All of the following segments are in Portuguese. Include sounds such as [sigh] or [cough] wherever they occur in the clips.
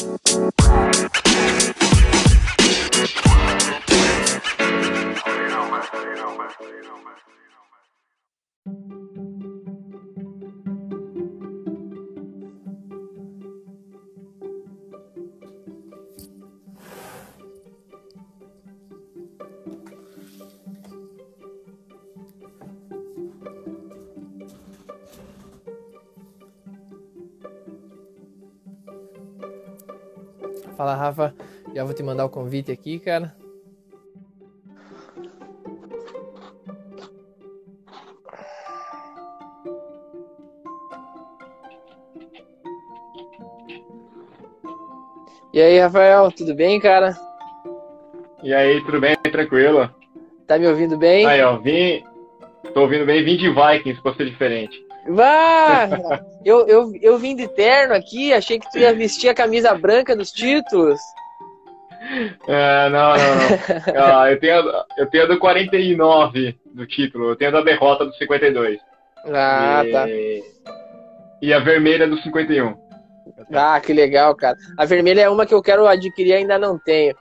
Bye. Rafa. Já vou te mandar o convite aqui, cara. E aí, Rafael, tudo bem, cara? E aí, tudo bem? Tranquilo? Tá me ouvindo bem? Aí, ó, vim. Tô ouvindo bem, vim de Vikings pra ser diferente. Vá! eu, eu, eu vim de terno aqui, achei que tu ia vestir a camisa branca dos títulos. É, não, não, não. [laughs] Ah, eu, tenho, eu tenho a do 49 do título, eu tenho a da derrota do 52. Ah, e, tá. E a vermelha do 51. Ah, que legal, cara. A vermelha é uma que eu quero adquirir ainda não tenho.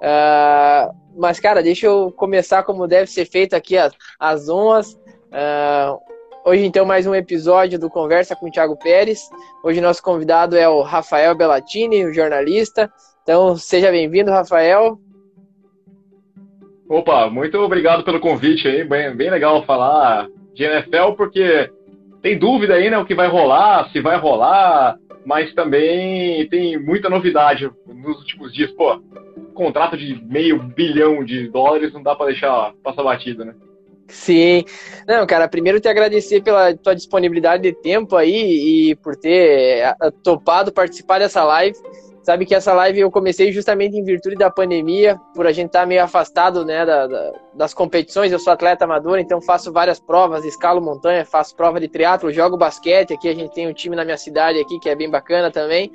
Uh, mas, cara, deixa eu começar como deve ser feito aqui as, as honras. Uh, hoje, então, mais um episódio do Conversa com o Thiago Pérez. Hoje, nosso convidado é o Rafael Bellatini, o jornalista. Então, seja bem-vindo, Rafael. Opa, muito obrigado pelo convite aí. Bem, bem legal falar de NFL, porque tem dúvida aí, né? O que vai rolar, se vai rolar, mas também tem muita novidade nos últimos dias. Pô, contrato de meio bilhão de dólares não dá para deixar passar batido, né? Sim. Não, cara, primeiro te agradecer pela tua disponibilidade de tempo aí e por ter eh, topado participar dessa live. Sabe que essa live eu comecei justamente em virtude da pandemia, por a gente estar tá meio afastado né, da, da, das competições. Eu sou atleta amador, então faço várias provas, escalo montanha, faço prova de triatlo, jogo basquete. Aqui a gente tem um time na minha cidade aqui que é bem bacana também.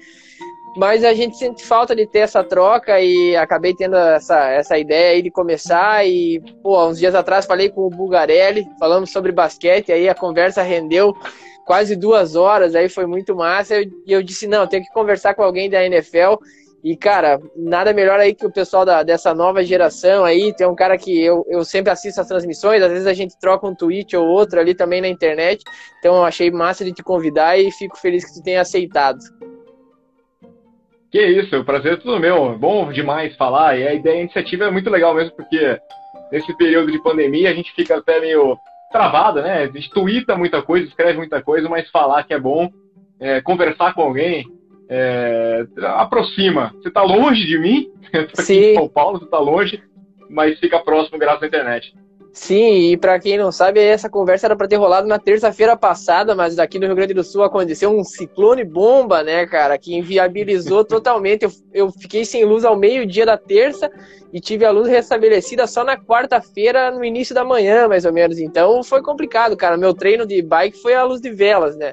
Mas a gente sente falta de ter essa troca e acabei tendo essa, essa ideia aí de começar. E, pô, uns dias atrás falei com o Bugarelli, falamos sobre basquete, aí a conversa rendeu quase duas horas, aí foi muito massa. E eu, eu, disse: não, tenho que conversar com alguém da NFL. E, cara, nada melhor aí que o pessoal da, dessa nova geração aí. Tem um cara que eu, eu sempre assisto as transmissões, às vezes a gente troca um tweet ou outro ali também na internet. Então eu achei massa de te convidar e fico feliz que tu tenha aceitado. Que isso, o prazer é tudo meu. Bom demais falar. E a ideia, a iniciativa é muito legal mesmo, porque nesse período de pandemia a gente fica até meio travada, né? A gente twitta muita coisa, escreve muita coisa, mas falar que é bom, é, conversar com alguém, é, aproxima. Você está longe de mim, [laughs] aqui em São Paulo, você está longe, mas fica próximo graças à internet. Sim, e para quem não sabe, essa conversa era para ter rolado na terça-feira passada, mas aqui no Rio Grande do Sul aconteceu um ciclone bomba, né, cara, que inviabilizou [laughs] totalmente. Eu, eu fiquei sem luz ao meio-dia da terça e tive a luz restabelecida só na quarta-feira, no início da manhã, mais ou menos. Então foi complicado, cara. Meu treino de bike foi a luz de velas, né?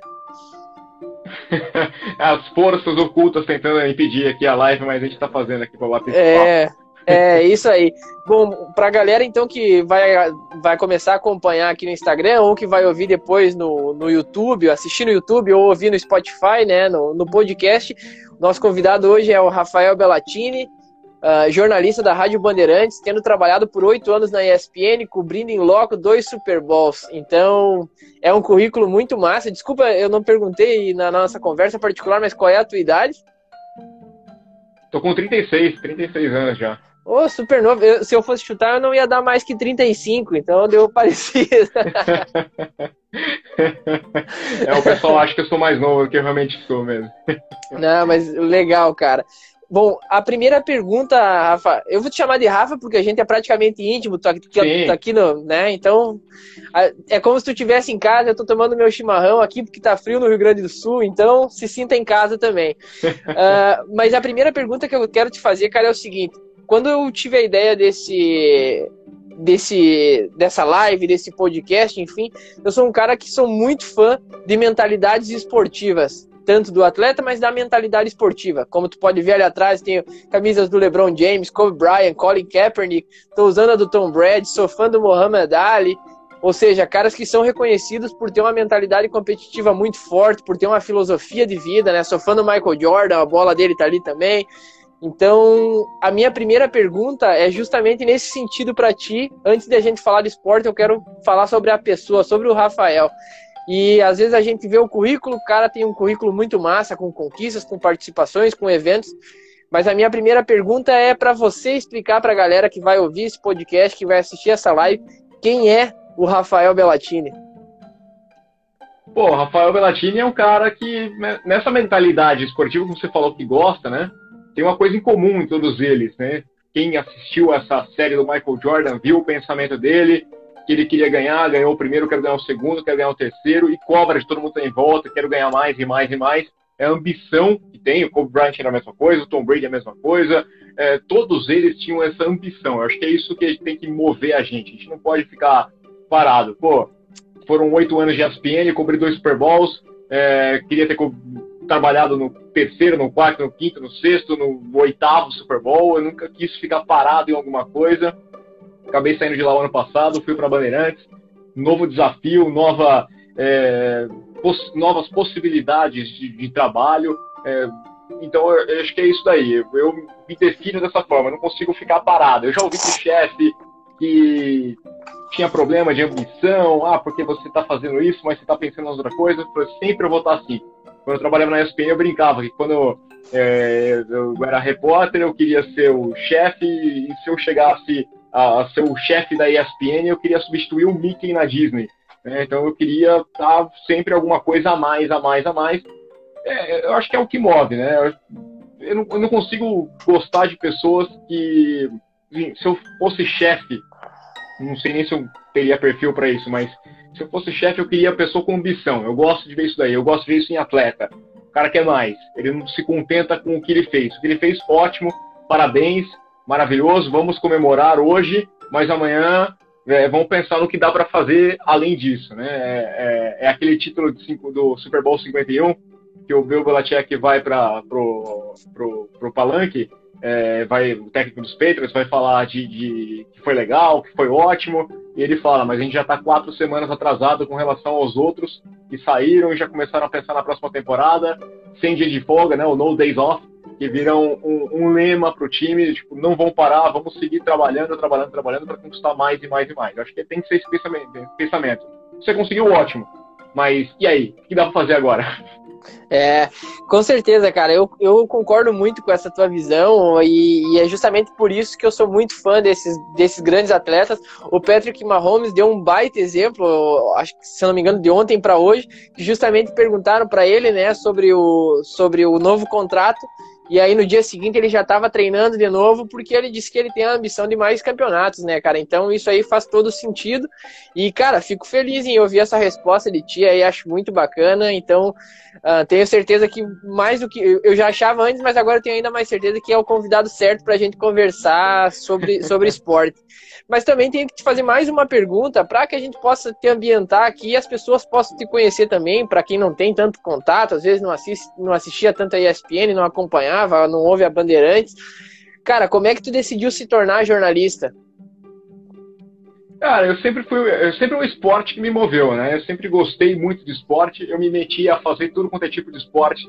[laughs] As forças ocultas tentando impedir aqui a live, mas a gente tá fazendo aqui para bater É. É, isso aí. Bom, pra galera então que vai, vai começar a acompanhar aqui no Instagram ou que vai ouvir depois no, no YouTube, assistir no YouTube ou ouvir no Spotify, né, no, no podcast, nosso convidado hoje é o Rafael Bellatini, uh, jornalista da Rádio Bandeirantes, tendo trabalhado por oito anos na ESPN, cobrindo em loco dois Super Bowls. Então, é um currículo muito massa. Desculpa, eu não perguntei na nossa conversa particular, mas qual é a tua idade? Tô com 36, 36 anos já. Ô, oh, super novo. Eu, se eu fosse chutar, eu não ia dar mais que 35, então deu parecido. [laughs] é, o pessoal acha que eu sou mais novo do que eu realmente sou mesmo. Não, mas legal, cara. Bom, a primeira pergunta, Rafa, eu vou te chamar de Rafa porque a gente é praticamente íntimo, tô aqui, aqui no, né? Então, é como se tu estivesse em casa, eu tô tomando meu chimarrão aqui porque tá frio no Rio Grande do Sul, então se sinta em casa também. uh, [laughs] mas a primeira pergunta que eu quero te fazer, cara, é o seguinte: quando eu tive a ideia desse desse dessa live, desse podcast, enfim, eu sou um cara que sou muito fã de mentalidades esportivas, tanto do atleta, mas da mentalidade esportiva. Como tu pode ver ali atrás, tenho camisas do LeBron James, Kobe Bryant, Colin Kaepernick, tô usando a do Tom Brady, sou fã do Muhammad Ali. Ou seja, caras que são reconhecidos por ter uma mentalidade competitiva muito forte, por ter uma filosofia de vida, né? Sou fã do Michael Jordan, a bola dele tá ali também. Então, a minha primeira pergunta é justamente nesse sentido para ti. Antes de a gente falar de esporte, eu quero falar sobre a pessoa, sobre o Rafael. E às vezes a gente vê o currículo, o cara tem um currículo muito massa, com conquistas, com participações, com eventos. Mas a minha primeira pergunta é para você explicar para a galera que vai ouvir esse podcast, que vai assistir essa live, quem é o Rafael Bellatini? Pô, Rafael Bellatini é um cara que, né, nessa mentalidade esportiva, como você falou que gosta, né? Tem uma coisa em comum em todos eles, né? Quem assistiu essa série do Michael Jordan viu o pensamento dele, que ele queria ganhar, ganhou o primeiro, quero ganhar o segundo, quero ganhar o terceiro, e cobra de todo mundo tá em volta, quero ganhar mais e mais e mais é a ambição que tem. O Kobe Bryant era a mesma coisa, o Tom Brady é a mesma coisa. É, todos eles tinham essa ambição. Eu acho que é isso que tem que mover a gente. A gente não pode ficar parado. Pô, foram oito anos de ESPN, cobri dois Super Bowls, é, queria ter trabalhado no terceiro, no quarto, no quinto, no sexto, no oitavo Super Bowl. Eu nunca quis ficar parado em alguma coisa. Acabei saindo de lá o ano passado, fui para Bandeirantes. Novo desafio, nova é, poss novas possibilidades de, de trabalho. É, então, eu, eu, acho que é isso daí. Eu, eu me defino dessa forma, não consigo ficar parado. Eu já ouvi de chefe que tinha problema de ambição, ah, porque você está fazendo isso, mas você está pensando em outra coisa. Eu sempre vou estar assim. Quando eu trabalhava na ESPN, eu brincava que quando é, eu era repórter, eu queria ser o chefe, e se eu chegasse a, a ser o chefe da ESPN, eu queria substituir o Mickey na Disney. Né? Então eu queria estar sempre alguma coisa a mais, a mais, a mais. É, eu acho que é o que move, né? Eu não, eu não consigo gostar de pessoas que, se eu fosse chefe, não sei nem se eu teria perfil para isso, mas se eu fosse chefe, eu queria pessoa com ambição. Eu gosto de ver isso daí, eu gosto de ver isso em atleta. O cara quer mais, ele não se contenta com o que ele fez. O que ele fez, ótimo, parabéns, maravilhoso, vamos comemorar hoje, mas amanhã é, vamos pensar no que dá para fazer além disso, né? É, é, é aquele título cinco, do Super Bowl 51 que o Bill Belichick vai para pro, pro, pro palanque, é, vai o técnico dos Patriots vai falar de, de, que foi legal, que foi ótimo, e ele fala, mas a gente já está quatro semanas atrasado com relação aos outros que saíram e já começaram a pensar na próxima temporada, sem dia de folga, né? O No Days Off que viram um, um lema para o time, tipo, não vão parar, vamos seguir trabalhando, trabalhando, trabalhando para conquistar mais e mais e mais. Eu acho que tem que ser esse pensamento. Você conseguiu, ótimo. Mas e aí? O que dá para fazer agora? É, com certeza, cara. Eu, eu concordo muito com essa tua visão e, e, é justamente por isso que eu sou muito fã desses, desses grandes atletas. O Patrick Mahomes deu um baita exemplo, acho que se não me engano, de ontem para hoje, que justamente perguntaram para ele, né, sobre o, sobre o novo contrato e aí no dia seguinte ele já estava treinando de novo, porque ele disse que ele tem a ambição de mais campeonatos, né, cara? Então isso aí faz todo sentido. E, cara, fico feliz em ouvir essa resposta de ti aí, acho muito bacana. Então, uh, tenho certeza que mais do que. Eu já achava antes, mas agora tenho ainda mais certeza que é o convidado certo para a gente conversar sobre, [laughs] sobre esporte. Mas também tenho que te fazer mais uma pergunta para que a gente possa te ambientar aqui e as pessoas possam te conhecer também, para quem não tem tanto contato, às vezes não, assiste, não assistia tanto a ESPN, não acompanhava, não ouve a Bandeirantes. Cara, como é que tu decidiu se tornar jornalista? Cara, eu sempre fui, eu sempre um esporte que me moveu, né? Eu sempre gostei muito de esporte, eu me meti a fazer tudo quanto é tipo de esporte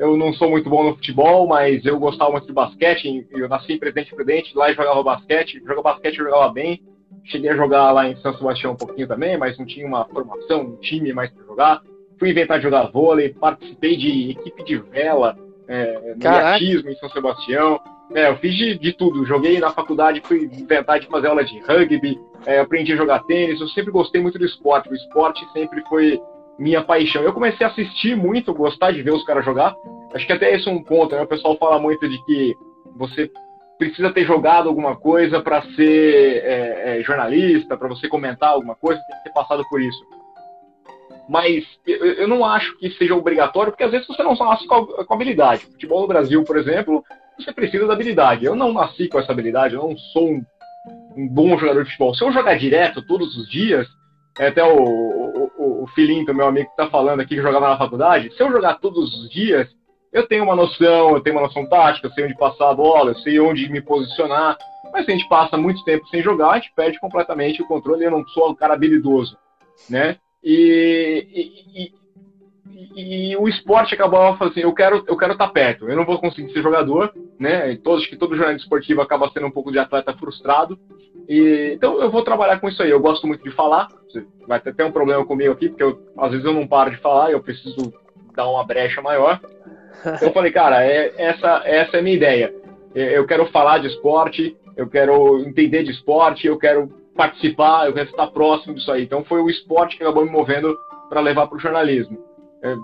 eu não sou muito bom no futebol, mas eu gostava muito de basquete. Eu nasci em Presidente Prudente, lá eu jogava basquete. Jogava basquete, eu jogava bem. Cheguei a jogar lá em São Sebastião um pouquinho também, mas não tinha uma formação, um time mais para jogar. Fui inventar de jogar vôlei, participei de equipe de vela, é, no em São Sebastião. É, eu fiz de, de, tudo. Joguei na faculdade, fui inventar de fazer aula de rugby, é, aprendi a jogar tênis. Eu sempre gostei muito do esporte. O esporte sempre foi minha paixão. Eu comecei a assistir muito, gostar de ver os caras jogar. Acho que até esse é um ponto, né? O pessoal fala muito de que você precisa ter jogado alguma coisa para ser é, é, jornalista, para você comentar alguma coisa, tem que ter passado por isso. Mas eu, não acho que seja obrigatório, porque às vezes você não nasce com, habilidade. Futebol no Brasil, por exemplo, você precisa da habilidade. Eu não nasci com essa habilidade, eu não sou um, um bom jogador de futebol. Se eu jogar direto todos os dias, é até o, o, o filhinho do meu amigo que está falando aqui, que jogava na faculdade, se eu jogar todos os dias, eu tenho uma noção, eu tenho uma noção tática, eu sei onde passar a bola, eu sei onde me posicionar. Mas se a gente passa muito tempo sem jogar, a gente perde completamente o controle. Eu não sou um cara habilidoso, né? E, e, e, e o esporte acabava falando assim, eu quero eu quero estar tá perto. Eu não vou conseguir ser jogador, né? Todos que todo jornalista esportivo acaba sendo um pouco de atleta frustrado. E, então eu vou trabalhar com isso aí. Eu gosto muito de falar. Vai ter até um problema comigo aqui, porque eu, às vezes eu não paro de falar, eu preciso dar uma brecha maior. Então [laughs] eu falei, cara, é, essa, essa é a minha ideia. Eu quero falar de esporte, eu quero entender de esporte, eu quero participar, eu quero estar próximo disso aí. Então foi o esporte que acabou me movendo para levar para o jornalismo. É,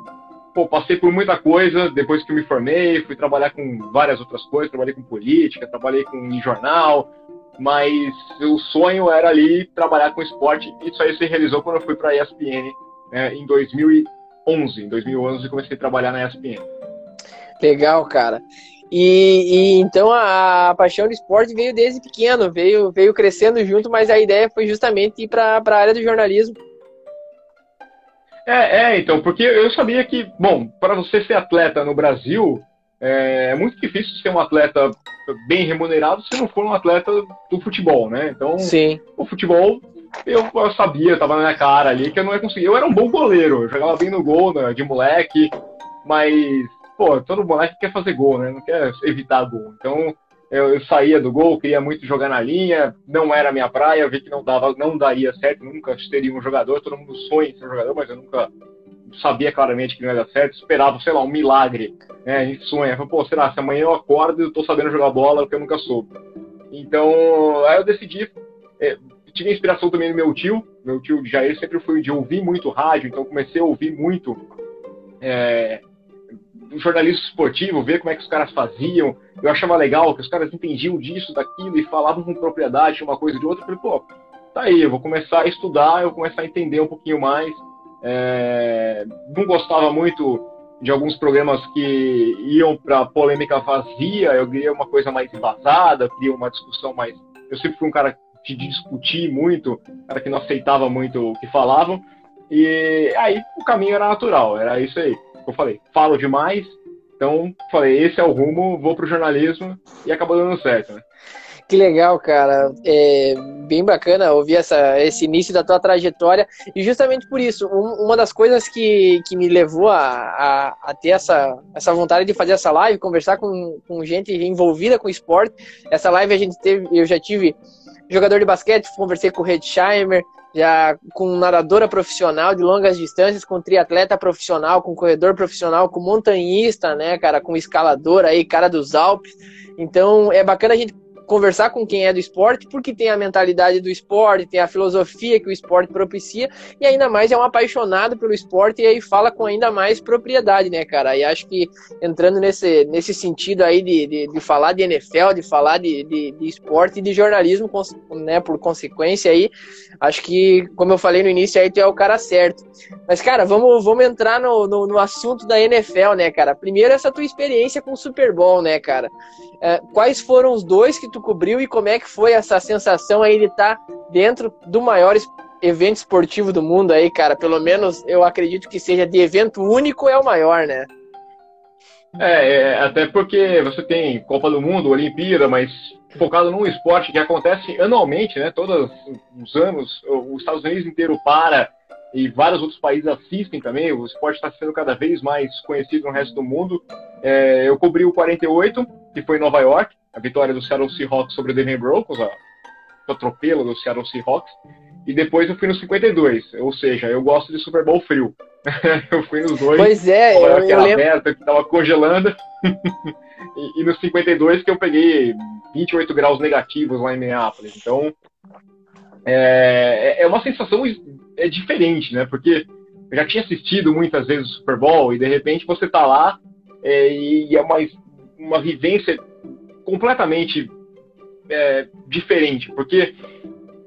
pô, passei por muita coisa depois que me formei, fui trabalhar com várias outras coisas, trabalhei com política, trabalhei com em jornal, mas o sonho era ali trabalhar com esporte. E isso aí se realizou quando eu fui para a ESPN é, em 2011. Em 2011 comecei a trabalhar na ESPN. Legal, cara. E, e, então a, a, paixão do esporte veio desde pequeno, veio, veio crescendo junto, mas a ideia foi justamente ir para a área do jornalismo. É, é, então, porque eu sabia que, bom, para você ser atleta no Brasil, é, é muito difícil ser um atleta bem remunerado se não for um atleta do futebol, né? Então, Sim. o futebol, eu, eu sabia, tava na minha cara ali que eu não ia conseguir. Eu era um bom goleiro, eu jogava bem no gol né, de moleque, mas pô, todo moleque quer fazer gol, né? Não quer evitar gol. Então, eu, eu, saía do gol, queria muito jogar na linha, não era minha praia, eu vi que não dava, não daria certo, nunca seria um jogador, todo mundo sonha em ser um jogador, mas eu nunca sabia claramente que não ia dar certo, esperava, sei lá, um milagre, né? A gente sonha, pô, será, se amanhã eu acordo e eu tô sabendo jogar bola, porque eu nunca soube. Então, aí eu decidi, é, tive inspiração também no meu tio, meu tio Jair sempre foi de ouvir muito rádio, então comecei a ouvir muito é, jornalismo esportivo, ver como é que os caras faziam. Eu achava legal que os caras entendiam disso, daquilo e falavam com propriedade uma coisa de outra. Eu falei, pô, tá aí, eu vou começar a estudar, eu vou começar a entender um pouquinho mais. É, não gostava muito de alguns programas que iam para polêmica vazia, eu queria uma coisa mais embasada, queria uma discussão mais. Eu sempre fui um cara de discutir muito, cara que não aceitava muito o que falavam. E aí o caminho era natural, era isso aí eu falei, falo demais, então falei, esse é o rumo, vou pro jornalismo e acabou dando certo, né? Que legal, cara. É bem bacana ouvir essa, esse início da tua trajetória. E justamente por isso, um, uma das coisas que, que me levou a, a, a, ter essa, essa vontade de fazer essa live, conversar com, com gente envolvida com esporte. Essa live a gente teve, eu já tive jogador de basquete, conversei com o Redsheimer, já com nadadora profissional de longas distâncias, com triatleta profissional, com corredor profissional, com montanhista, né, cara, com escalador aí, cara dos Alpes. Então é bacana a gente conversar com quem é do esporte, porque tem a mentalidade do esporte, tem a filosofia que o esporte propicia, e ainda mais é um apaixonado pelo esporte e aí fala com ainda mais propriedade, né, cara? E acho que entrando nesse, nesse sentido aí de, de, de falar de NFL, de falar de, de, de esporte e de jornalismo, né, por consequência aí, acho que, como eu falei no início, aí tu é o cara certo. Mas, cara, vamos, vamos entrar no, no, no assunto da NFL, né, cara? Primeiro, essa tua experiência com o Super Bowl, né, cara? É, quais foram os dois que tu cobriu e como é que foi essa sensação aí de estar tá dentro do maior evento esportivo do mundo aí, cara? Pelo menos eu acredito que seja de evento único é o maior, né? É, é até porque você tem Copa do Mundo, Olimpíada, mas focado num esporte que acontece anualmente, né? Todos os anos, os Estados Unidos inteiro para e vários outros países assistem também. O esporte está sendo cada vez mais conhecido no resto do mundo. É, eu cobri o 48, que foi em Nova York, a vitória do Seattle Seahawks sobre o Denver Broncos, o atropelo do Seattle Seahawks. E depois eu fui no 52, ou seja, eu gosto de Super Bowl frio. [laughs] eu fui nos dois. Pois é, eu, eu lembro. Aberta, que tava congelando. [laughs] e, e no 52 que eu peguei 28 graus negativos lá em Minneapolis. Então, é, é, é uma sensação é diferente, né? Porque eu já tinha assistido muitas vezes o Super Bowl e de repente você tá lá é, e é uma, uma vivência completamente é, diferente, porque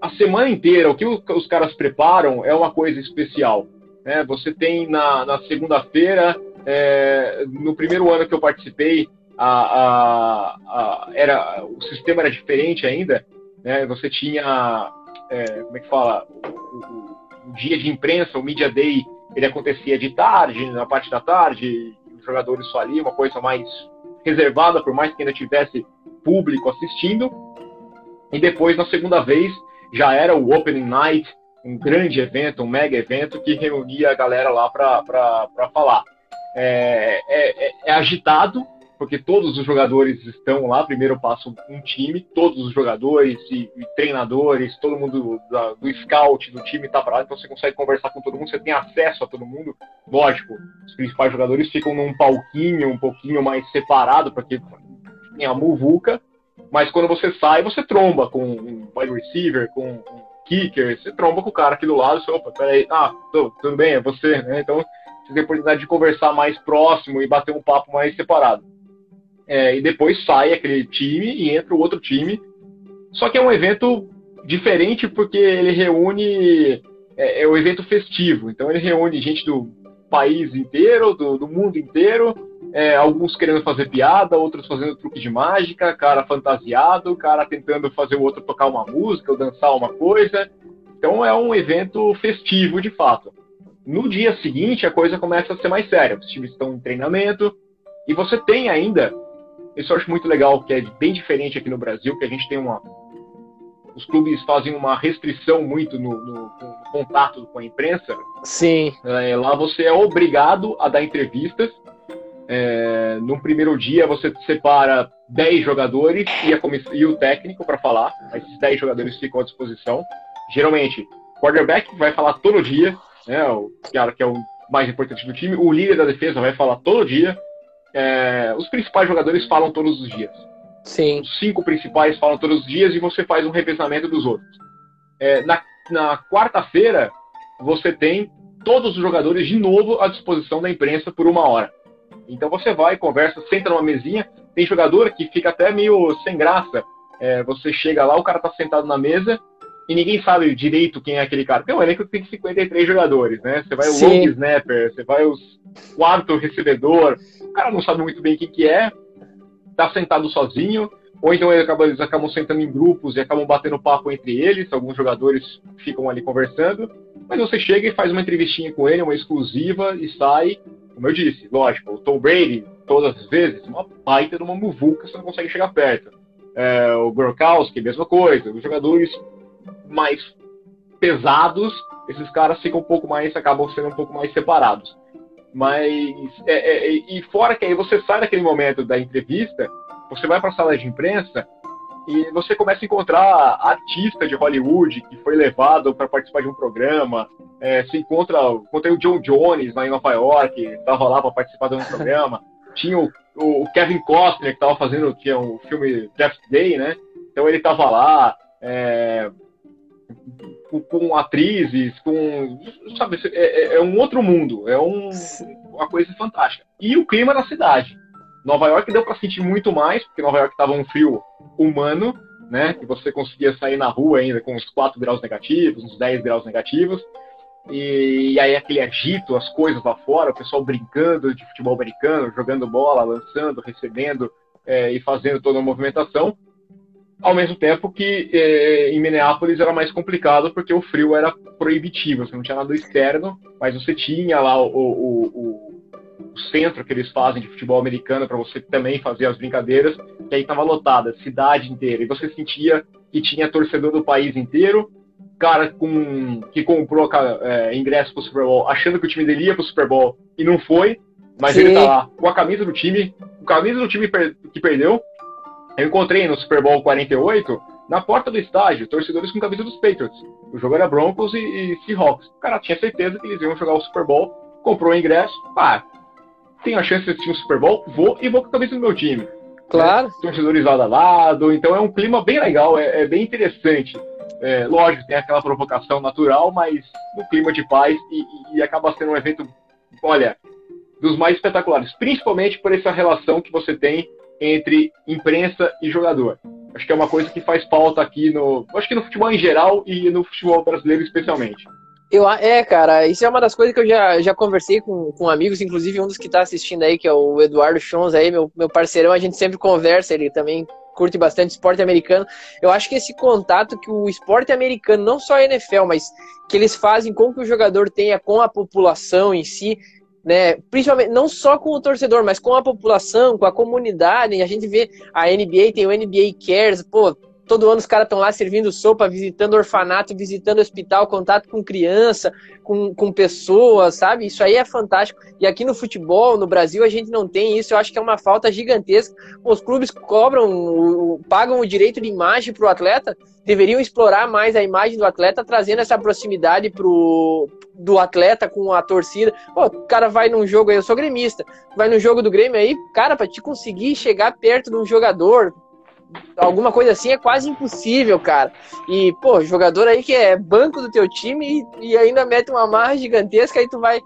a semana inteira o que os caras preparam é uma coisa especial. Né? Você tem na, na segunda-feira, é, no primeiro ano que eu participei, a, a, a, era, o sistema era diferente ainda. Né? Você tinha é, como é que fala, o, o, o, dia de imprensa, o Media Day, ele acontecia de tarde, na parte da tarde, os jogadores só ali, uma coisa mais reservada, por mais que ainda tivesse público assistindo. E depois, na segunda vez, já era o Opening Night, um grande evento, um mega evento que reunia a galera lá para falar. É, é, é, é agitado, porque todos os jogadores estão lá. Primeiro passa um time, todos os jogadores e, e treinadores, todo mundo da, do scout do time está para lá, então você consegue conversar com todo mundo, você tem acesso a todo mundo. Lógico, os principais jogadores ficam num palquinho um pouquinho mais separado, porque tem a muvuca, mas quando você sai, você tromba com um wide receiver, com um kicker, você tromba com o cara aqui do lado, você, opa, peraí, ah, tô, tudo bem, é você, né? Então você tem a oportunidade de conversar mais próximo e bater um papo mais separado é, e depois sai aquele time e entra o outro time. Só que é um evento diferente porque ele reúne. É, é um evento festivo, então ele reúne gente do país inteiro, do, do mundo inteiro, é, alguns querendo fazer piada, outros fazendo truque de mágica, cara fantasiado, cara tentando fazer o outro tocar uma música ou dançar uma coisa. Então é um evento festivo de fato. No dia seguinte a coisa começa a ser mais séria. Os times estão em treinamento e você tem ainda isso eu acho muito legal, que é bem diferente aqui no Brasil, que a gente tem uma. Os clubes fazem uma restrição muito no, no, no contato com a imprensa. Sim. É, lá você é obrigado a dar entrevistas. É, no primeiro dia você separa 10 jogadores e, a e o técnico para falar. Esses 10 jogadores ficam à disposição. Geralmente, o quarterback vai falar todo dia, né, o cara que é o mais importante do time. O líder da defesa vai falar todo dia é, os principais jogadores falam todos os dias. Sim. Os cinco principais falam todos os dias e você faz um revezamento dos outros. É, na, na quarta-feira, você tem todos os jogadores de novo à disposição da imprensa por uma hora. Então você vai, conversa, senta numa mesinha. Tem jogador que fica até meio sem graça. É, você chega lá, o cara tá sentado na mesa e ninguém sabe direito quem é aquele cara. Tem um elenco que tem 53 jogadores, né? Você vai o long snapper, você vai o quarto recebedor, o cara não sabe muito bem quem que é, tá sentado sozinho, ou então eles acabam, eles acabam sentando em grupos e acabam batendo papo entre eles, alguns jogadores ficam ali conversando, mas você chega e faz uma entrevistinha com ele, uma exclusiva, e sai, como eu disse, lógico, o Tom Brady, todas as vezes, uma baita de uma muvuca, você não consegue chegar perto. É, o Gronkowski, mesma coisa, os jogadores mais pesados, esses caras ficam um pouco mais, acabam sendo um pouco mais separados. Mas, é, é, e fora que aí você sai daquele momento da entrevista, você vai para a sala de imprensa e você começa a encontrar artista de Hollywood que foi levado para participar de um programa. É, se encontra, encontrei o John Jones lá em Nova York, estava lá para participar de um [laughs] programa. Tinha o, o Kevin Costner que estava fazendo tinha o um filme Death Day, né? Então ele estava lá. É, com, com, atrizes, com. Sabe, é, é, é, um outro mundo, é um, uma coisa fantástica. E o clima da cidade. Nova York deu para sentir muito mais, porque Nova York estava um frio humano, né? Que você conseguia sair na rua ainda com uns 4 graus negativos, uns 10 graus negativos. E, e aí aquele agito, as coisas lá fora, o pessoal brincando de futebol americano, jogando bola, lançando, recebendo é, e fazendo toda a movimentação ao mesmo tempo que eh, em Minneapolis era mais complicado porque o frio era proibitivo, você não tinha nada externo, mas você tinha lá o, o, o, o centro que eles fazem de futebol americano para você também fazer as brincadeiras, que aí estava lotada, cidade inteira, e você sentia que tinha torcedor do país inteiro, cara com, que comprou é, ingresso para o Super Bowl achando que o time dele ia para o Super Bowl e não foi, mas Sim. ele tá lá com a camisa do time, com a camisa do time que perdeu, eu encontrei no Super Bowl 48, na porta do estádio, torcedores com camisa dos Patriots. O jogo era Broncos e, e Seahawks. O cara tinha certeza que eles iam jogar o Super Bowl, comprou o ingresso, pá, tenho a chance de assistir um Super Bowl, vou e vou com a camisa do meu time. Claro. Né? Torcedores lado a lado, então é um clima bem legal, é, é bem interessante. É, lógico, tem aquela provocação natural, mas no clima de paz e, e acaba sendo um evento, olha, dos mais espetaculares, principalmente por essa relação que você tem entre imprensa e jogador. Acho que é uma coisa que faz falta aqui no. Acho que no futebol em geral e no futebol brasileiro especialmente. Eu, é, cara, isso é uma das coisas que eu já, já conversei com, com amigos, inclusive um dos que está assistindo aí, que é o Eduardo Chons aí, meu, meu parceirão, a gente sempre conversa, ele também curte bastante esporte americano. Eu acho que esse contato que o esporte americano, não só a NFL, mas que eles fazem com que o jogador tenha com a população em si, né? Principalmente não só com o torcedor, mas com a população, com a comunidade. A gente vê a NBA tem o NBA Cares, pô, Todo ano os caras estão lá servindo sopa, visitando orfanato, visitando hospital, contato com criança, com, com pessoas, sabe? Isso aí é fantástico. E aqui no futebol, no Brasil, a gente não tem isso. Eu acho que é uma falta gigantesca. Os clubes cobram, pagam o direito de imagem para o atleta, deveriam explorar mais a imagem do atleta, trazendo essa proximidade pro, do atleta com a torcida. Pô, o cara vai num jogo aí, eu sou gremista, vai no jogo do Grêmio aí, cara, para te conseguir chegar perto de um jogador, alguma coisa assim é quase impossível, cara. E, pô, jogador aí que é banco do teu time e, e, ainda mete uma marra gigantesca, aí tu vai,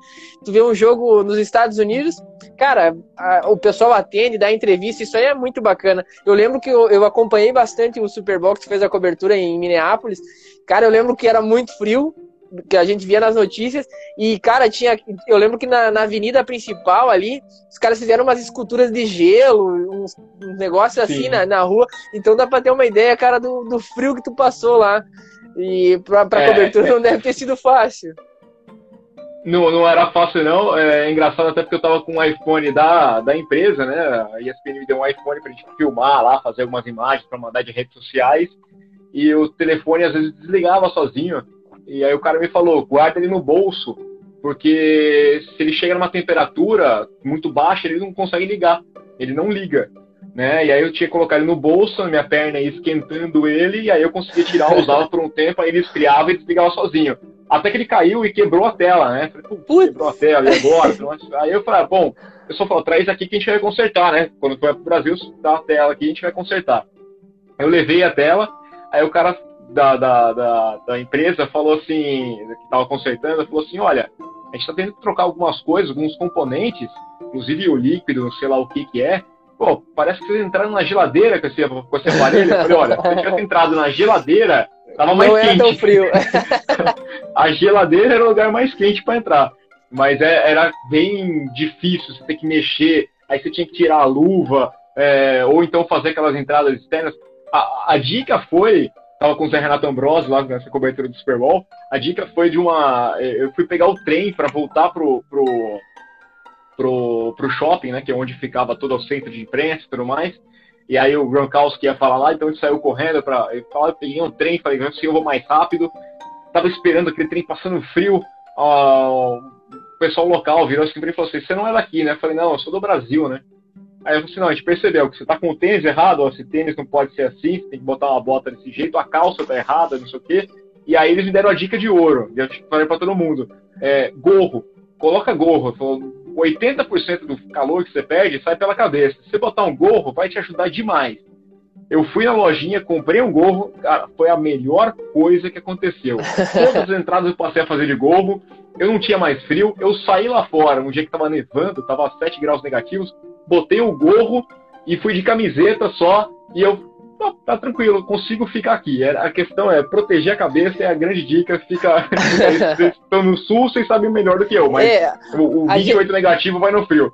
tu vê um jogo nos Estados Unidos, cara, a, o pessoal atende, dá entrevista, isso aí é muito bacana. Eu lembro que eu, eu acompanhei bastante o Superbox que fez a cobertura em Minneapolis. Cara, eu lembro que era muito frio, que a gente via nas notícias. E, cara, tinha. Eu lembro que na, na avenida principal ali, os caras fizeram umas esculturas de gelo, uns, uns negócios assim na, na rua. Então dá pra ter uma ideia, cara, do, do frio que tu passou lá. E pra, pra é, cobertura é... não deve ter sido fácil. Não, não era fácil, não. É engraçado até porque eu tava com um iPhone da, da empresa, né? A ESPN me deu um iPhone pra gente filmar lá, fazer algumas imagens para mandar de redes sociais. E o telefone às vezes desligava sozinho. E aí o cara me falou, guarda ele no bolso, porque se ele chega numa temperatura muito baixa, ele não consegue ligar. Ele não liga. Né? E aí eu tinha que colocar ele no bolso, na minha perna esquentando ele, e aí eu conseguia tirar, usava por um tempo, aí ele esfriava e desligava sozinho. Até que ele caiu e quebrou a tela, né? Falei, quebrou a tela, e agora? aí eu falei, ah, bom, eu só falo, traz aqui que a gente vai consertar, né? Quando for pro Brasil, dá a tela aqui, a gente vai consertar. Eu levei a tela, aí o cara da, da, da, da empresa falou assim, que estava consertando, falou assim, olha, a gente está tendo que trocar algumas coisas, alguns componentes, inclusive o líquido, sei lá o que que é. Pô, parece que vocês entraram na geladeira com esse, com esse aparelho. Eu falei, olha, se eu tivesse entrado na geladeira, tava mais Não quente. Era tão frio. [laughs] a geladeira era o lugar mais quente para entrar. Mas é, era bem difícil, você ter que mexer, aí você tinha que tirar a luva, é, ou então fazer aquelas entradas externas. A, a dica foi tava com o Zé Renato Ambrosio lá nessa cobertura do Super Bowl. A dica foi de uma. Eh, eu fui pegar o trem para voltar pro, pro, pro, pro shopping, né? Que é onde ficava todo o centro de imprensa e tudo mais. E aí o Gronkowski ia falar lá, então ele saiu correndo para. Eu peguei um trem, falei, assim eu vou mais rápido. Tava esperando aquele trem passando frio. o pessoal local virou assim e falou assim: Você não é daqui, né? Eu falei: Não, eu sou do Brasil, né? Aí eu falei assim, não, a gente percebeu que você tá com o tênis errado, ó, esse tênis não pode ser assim, você tem que botar uma bota desse jeito, a calça tá errada, não sei o quê. E aí eles me deram a dica de ouro, e eu falei pra todo mundo, é, gorro, coloca gorro, falou, 80% do calor que você perde sai pela cabeça. Se você botar um gorro, vai te ajudar demais. Eu fui na lojinha, comprei um gorro, cara, foi a melhor coisa que aconteceu. Todas as entradas eu passei a fazer de gorro, eu não tinha mais frio, eu saí lá fora, um dia que tava nevando, tava 7 graus negativos, botei o gorro e fui de camiseta só, e eu, tá, tá tranquilo, consigo ficar aqui. É, a questão é proteger a cabeça, é a grande dica, fica. [laughs] vocês estão no sul, vocês sabem melhor do que eu, mas é, o, o 28 gente... negativo vai no frio.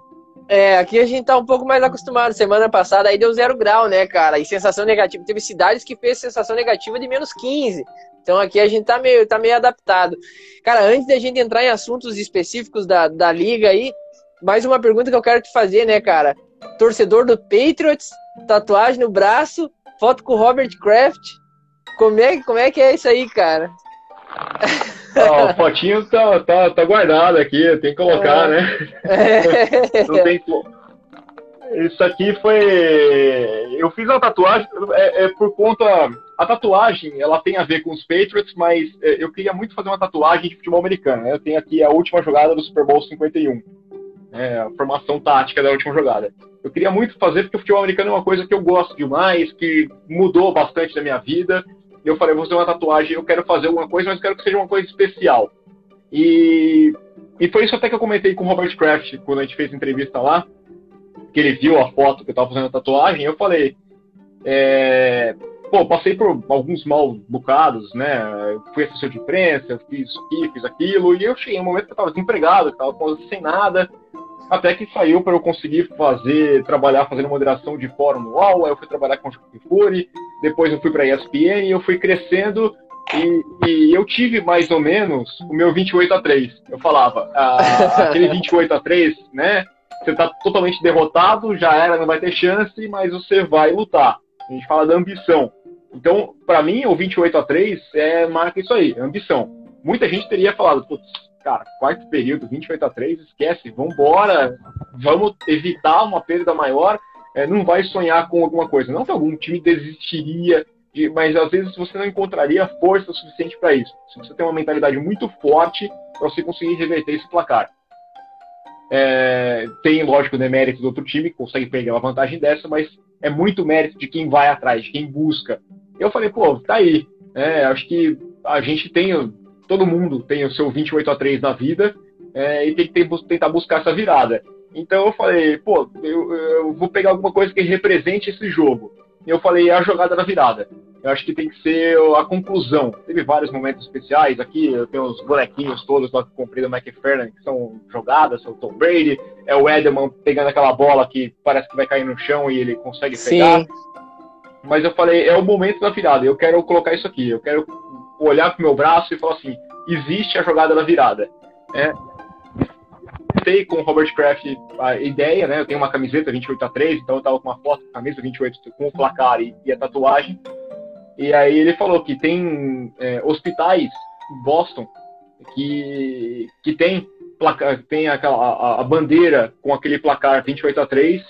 É, aqui a gente tá um pouco mais acostumado. Semana passada aí deu zero grau, né, cara? E sensação negativa. Teve cidades que fez sensação negativa de menos 15. Então aqui a gente tá meio, tá meio adaptado. Cara, antes da gente entrar em assuntos específicos da, da liga aí, mais uma pergunta que eu quero te fazer, né, cara? Torcedor do Patriots, tatuagem no braço, foto com o Robert Kraft. Como é, como é que é isso aí, cara? Ah, o fotinho tá, tá, tá guardado aqui, tem que colocar, né? É. Não tem Isso aqui foi. Eu fiz a tatuagem, é, é, por conta. A tatuagem, ela tem a ver com os Patriots, mas é, eu queria muito fazer uma tatuagem de futebol americano. Né? Eu tenho aqui a última jogada do Super Bowl 51 é, a formação tática da última jogada. Eu queria muito fazer porque o futebol americano é uma coisa que eu gosto demais, que mudou bastante da minha vida. Eu falei, vou fazer uma tatuagem, eu quero fazer alguma coisa, mas quero que seja uma coisa especial. E, e foi isso até que eu comentei com o Robert Kraft quando a gente fez a entrevista lá, que ele viu a foto que eu estava fazendo a tatuagem, eu falei, é, pô, passei por alguns mal bocados, né? Eu fui assessor de imprensa, fiz isso aqui, fiz aquilo, e eu cheguei um momento que eu estava desempregado, estava sem nada, até que saiu para eu conseguir fazer, trabalhar fazendo moderação de fórum no UOL, aí eu fui trabalhar com o Fury, depois eu fui para a ESPN eu fui crescendo E, e, eu tive mais ou menos o meu 28 a 3. Eu falava, ah, [laughs] aquele 28 a 3, né? Você tá totalmente derrotado, já era, não vai ter chance, mas você vai lutar. A gente fala da ambição. Então, para mim, o 28 a 3 é, marca isso aí, ambição. Muita gente teria falado, putz, cara, quarto período, 28 a 3, esquece, vambora, vamos evitar uma perda maior, é, não vai sonhar com alguma coisa. Não que algum time desistiria, de, mas às vezes você não encontraria força suficiente para isso. Se você tem uma mentalidade muito forte para você conseguir reverter esse placar. É, tem, lógico, o demérito do outro time, que consegue pegar uma vantagem dessa, mas é muito mérito de quem vai atrás, de quem busca. Eu falei, pô, tá aí. É, acho que a gente tem todo mundo tem o seu 28 a 3 na vida é, e tem que tentar buscar essa virada. Então eu falei, pô, eu, eu, vou pegar alguma coisa que represente esse jogo. E eu falei, é a jogada da virada. Eu acho que tem que ser a conclusão. Teve vários momentos especiais aqui, eu tenho os bonequinhos todos lá que comprei do McFarlane, que são jogadas, é o Tom Brady, é o Edelman pegando aquela bola que parece que vai cair no chão e ele consegue pegar. Mas eu falei, é o momento da virada, eu quero colocar isso aqui, eu quero olhar pro meu braço e falar assim, existe a jogada da virada. É, Sei com o Robert Kraft a ideia, né? Eu tenho uma camiseta 28 a 3, então eu tava com uma foto com a camisa 28 com o placar e, e, a tatuagem. E aí ele falou que tem é, hospitais em Boston que, que tem, placar, tem aquela, a, a, bandeira com aquele placar 28 a 3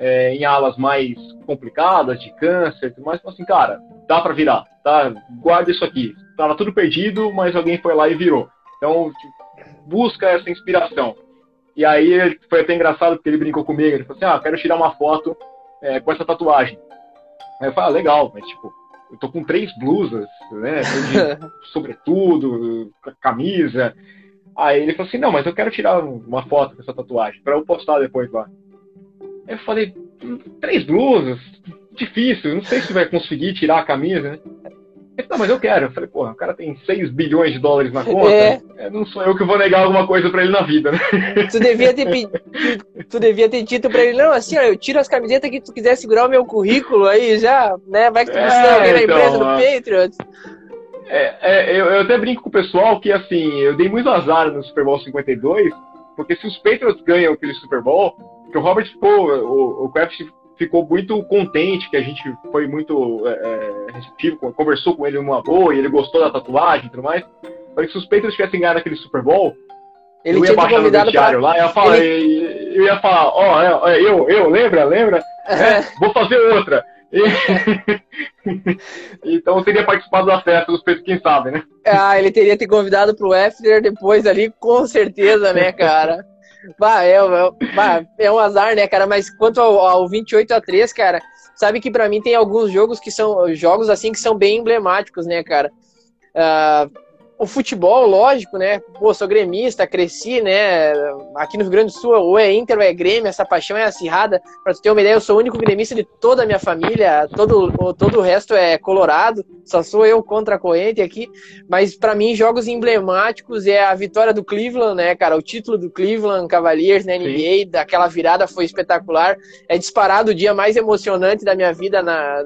é, em alas mais complicadas, de câncer e tudo mais. Então, assim, cara, dá para virar, tá? Guarda isso aqui estava tudo perdido, mas alguém foi lá e virou. Então, busca essa inspiração. E aí foi até engraçado porque ele brincou comigo, ele falou assim, ah, quero tirar uma foto é, com essa tatuagem. Aí eu falei, ah, legal, mas tipo, eu tô com três blusas, né, [laughs] sobretudo, camisa. Aí ele falou assim, não, mas eu quero tirar uma foto com essa tatuagem, para eu postar depois lá. Eu falei, hum, três blusas? Difícil, não sei se vai conseguir tirar a camisa, né? não, mas eu quero. Eu falei, porra, o cara tem 6 bilhões de dólares na conta. É. é. Não sou eu que vou negar alguma coisa pra ele na vida, né? Tu devia ter, tu devia ter dito pra ele, não, assim, ó, eu tiro as camisetas que tu quiser segurar o meu currículo aí já, né? Vai que tu precisa é, alguém na então, empresa do Patriots. É, é, eu, eu, até brinco com o pessoal que, assim, eu dei muito azar no Super Bowl 52, porque se os Patriots ganham aquele Super Bowl, que o Robert ficou, o, o Kraft ficou muito contente, que a gente foi muito é, é, receptivo, conversou com ele numa boa, e ele gostou da tatuagem e tudo mais. Falei que se os Patriots tivessem ganhado aquele Super Bowl, ele eu ia baixar no vestiário pra... lá, eu ia falar, ele... eu ia falar, ó, oh, eu, eu, lembra, lembra? É, vou fazer outra. E... [laughs] então eu teria participado da festa dos Patriots, quem sabe, né? Ah, ele teria te convidado pro after depois ali, com certeza, né, cara? Bah, é, é, bah, é um azar, né, cara? Mas quanto ao, ao 28 a 3, cara, sabe que para mim tem alguns jogos que são jogos assim que são bem emblemáticos, né, cara? Uh, o futebol, lógico, né? Pô, sou gremista, cresci, né? Aqui no Rio Grande do Sul, ou é Inter ou é Grêmio, essa paixão é acirrada. Pra tu ter uma ideia, eu sou o único gremista de toda a minha família, todo, todo o resto é colorado, só sou eu contra a corrente aqui. Mas para mim, jogos emblemáticos é a vitória do Cleveland, né, cara? O título do Cleveland Cavaliers na NBA, Sim. daquela virada foi espetacular. É disparado o dia mais emocionante da minha vida na,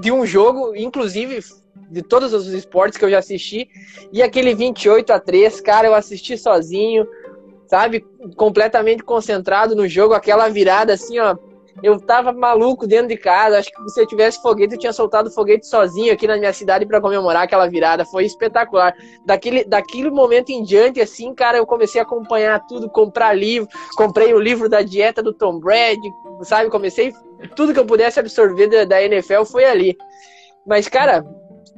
de um jogo, inclusive de todos os esportes que eu já assisti. E aquele 28 a 3, cara, eu assisti sozinho, sabe? Completamente concentrado no jogo, aquela virada assim, ó. Eu tava maluco dentro de casa. Acho que se eu tivesse foguete, eu tinha soltado foguete sozinho aqui na minha cidade para comemorar aquela virada. Foi espetacular. Daquele, daquele momento em diante, assim, cara, eu comecei a acompanhar tudo, comprar livro. Comprei o livro da dieta do Tom Brady, sabe? Comecei tudo que eu pudesse absorver da, da NFL foi ali. Mas, cara,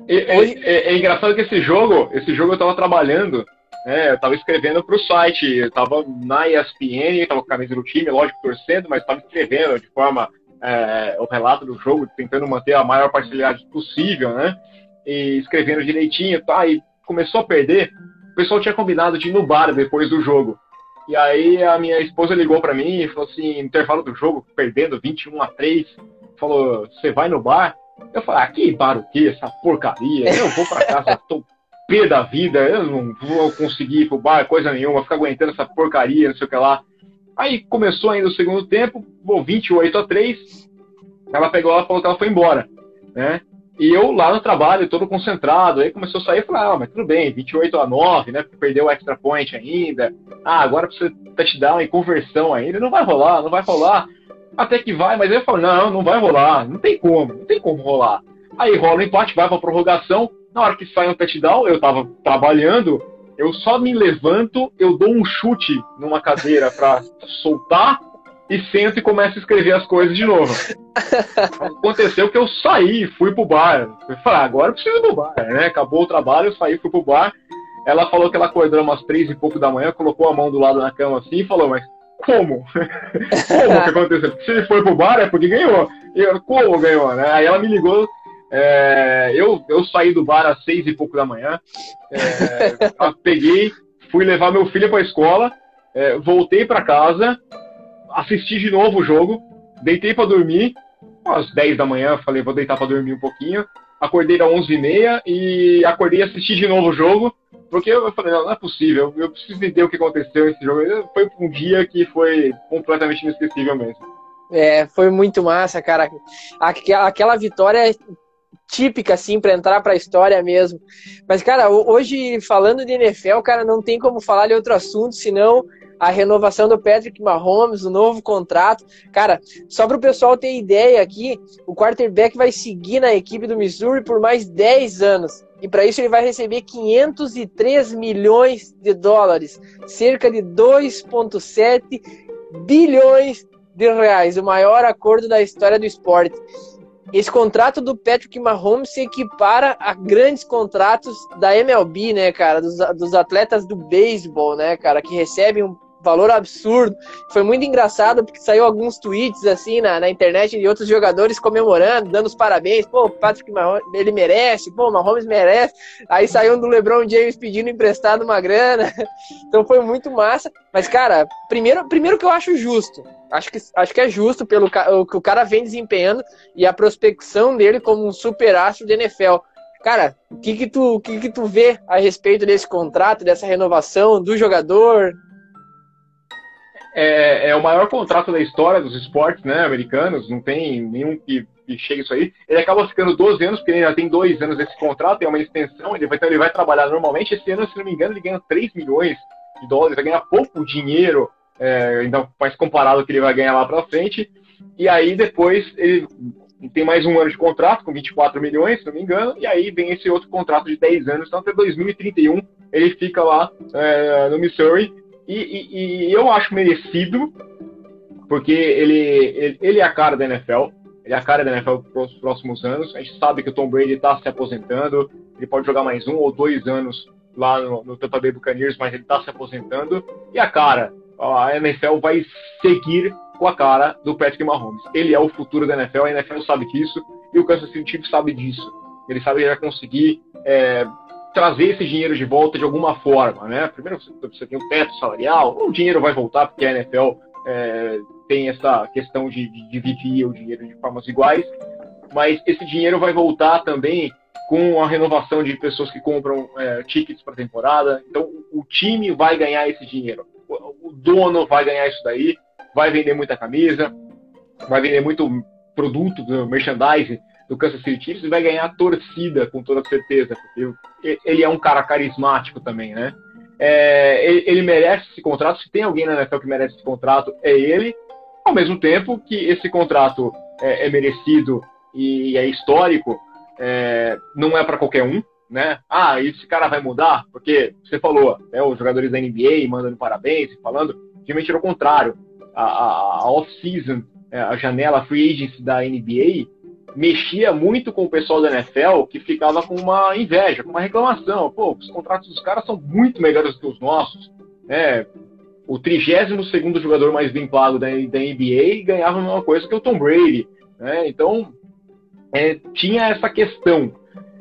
é, Hoje... é, é, engraçado que esse jogo, esse jogo eu tava trabalhando, né, eu tava escrevendo pro site, eu tava na ESPN, tava com a camisa do time, lógico, torcendo, mas tava escrevendo de forma é, o relato do jogo, tentando manter a maior parcialidade possível, né? E escrevendo direitinho, tá? E começou a perder. O pessoal tinha combinado de ir no bar depois do jogo. E aí a minha esposa ligou para mim e falou assim, intervalo do jogo, perdendo 21 a 3, falou: "Você vai no bar?" Eu falei, ah, que bar o quê? Essa porcaria. Eu vou pra casa, tô pé da vida, eu não vou conseguir ir pro bar, coisa nenhuma, ficar aguentando essa porcaria, não sei o que lá. Aí começou ainda o segundo tempo, bom, 28 a 3, ela pegou ela falou que ela foi embora, né? E eu lá no trabalho, todo concentrado, aí começou a sair, eu falei, ah, mas tudo bem, 28 a 9, né? Perdeu o extra point ainda. Ah, agora precisa touchdown e conversão ainda. Não vai rolar, não vai rolar. Até que vai, mas eu falo, não, não vai rolar, não tem como, não tem como rolar. Aí rola o empate, vai pra prorrogação. Na hora que sai um touchdown, eu tava trabalhando, eu só me levanto, eu dou um chute numa cadeira pra [laughs] soltar e sento e começo a escrever as coisas de novo. [laughs] Aconteceu que eu saí, fui pro bar. Eu falei, ah, agora eu preciso ir pro bar, né? Acabou o trabalho, eu saí, fui pro bar. Ela falou que ela acordou umas três e pouco da manhã, colocou a mão do lado na cama assim e falou, mas como? [laughs] como que aconteceu? Se ele foi pro bar é porque ganhou. E eu, como ganhou, né? Aí ela me ligou. É, eu, eu saí do bar às seis e pouco da manhã. É, [laughs] peguei, fui levar meu filho pra escola, é, voltei para casa, assisti de novo o jogo, deitei para dormir, às 10 da manhã, falei, vou deitar para dormir um pouquinho. Acordei às 11h30 e acordei e assisti de novo o jogo, porque eu falei, não, não é possível, eu preciso entender o que aconteceu nesse jogo. Foi um dia que foi completamente inesquecível mesmo. É, foi muito massa, cara. Aquela vitória típica, assim, para entrar para a história mesmo. Mas, cara, hoje, falando de NFL, cara, não tem como falar de outro assunto, senão a renovação do Patrick Mahomes, o novo contrato. Cara, só para o pessoal ter ideia aqui, o quarterback vai seguir na equipe do Missouri por mais 10 anos. E para isso ele vai receber 503 milhões de dólares, cerca de 2,7 bilhões de reais, o maior acordo da história do esporte. Esse contrato do Patrick Mahomes se equipara a grandes contratos da MLB, né, cara? Dos, dos atletas do beisebol, né, cara? Que recebem um valor absurdo. Foi muito engraçado porque saiu alguns tweets assim na, na internet de outros jogadores comemorando, dando os parabéns. Pô, o Patrick Mahomes, ele merece, pô, o Mahomes merece. Aí saiu um do LeBron James pedindo emprestado uma grana. [laughs] Então foi muito massa. Mas, cara, primeiro, primeiro que eu acho justo. Acho que, acho que é justo pelo o que o cara vem desempenhando e a prospecção dele como um super astro de NFL. Cara, o que que tu, que que tu vê a respeito desse contrato, dessa renovação do jogador, é, é, o maior contrato da história dos esportes né, americanos, não tem nenhum que, que chegue isso aí. Ele acaba ficando 12 anos, porque ele ainda tem dois anos desse contrato, é uma extensão, ele vai, então ele vai trabalhar normalmente. Esse ano, se não me engano, ele ganha 3 milhões de dólares, vai ganhar pouco dinheiro, é, então faz comparado ao que ele vai ganhar lá para frente. E aí depois ele tem mais um ano de contrato, com 24 milhões, se não me engano, e aí vem esse outro contrato de 10 anos, então até 2031 ele fica lá é, no Missouri e, e, eu acho merecido, porque ele, ele, ele, é a cara da NFL. Ele é a cara da NFL para os próximos anos. A gente sabe que o Tom Brady está se aposentando. Ele pode jogar mais um ou dois anos lá no, no Tampa Bay Buccaneers, mas ele está se aposentando. E a cara, a NFL vai seguir com a cara do Patrick Mahomes. Ele é o futuro da NFL, a NFL sabe disso e o Kansas City Chiefs sabe disso. Ele sabe que vai conseguir é, trazer esse dinheiro de volta de alguma forma, né? Primeiro você tem um teto salarial, o dinheiro vai voltar porque a NFL é, tem essa questão de, de, dividir o dinheiro de formas iguais, mas esse dinheiro vai voltar também com a renovação de pessoas que compram é, tickets para temporada. Então o time vai ganhar esse dinheiro, o, o dono vai ganhar isso daí, vai vender muita camisa, vai vender muito produto, merchandising do Kansas City Chiefs e vai ganhar torcida com toda certeza, porque ele é um cara carismático também, né? É, ele, ele, merece esse contrato. Se tem alguém na NFL que merece esse contrato, é ele. Ao mesmo tempo que esse contrato é, é merecido e é histórico, é, não é para qualquer um, né? Ah, esse cara vai mudar? Porque você falou, né, os jogadores da NBA mandando parabéns, falando, realmente era o contrário. A, a, a off-season, é, a janela free agency da NBA mexia muito com o pessoal da NFL que ficava com uma inveja, com uma reclamação. Pô, os contratos dos caras são muito melhores do que os nossos. É, o 32 jogador mais bem pago da, da NBA ganhava a mesma coisa que o Tom Brady. Né? Então, é, tinha essa questão.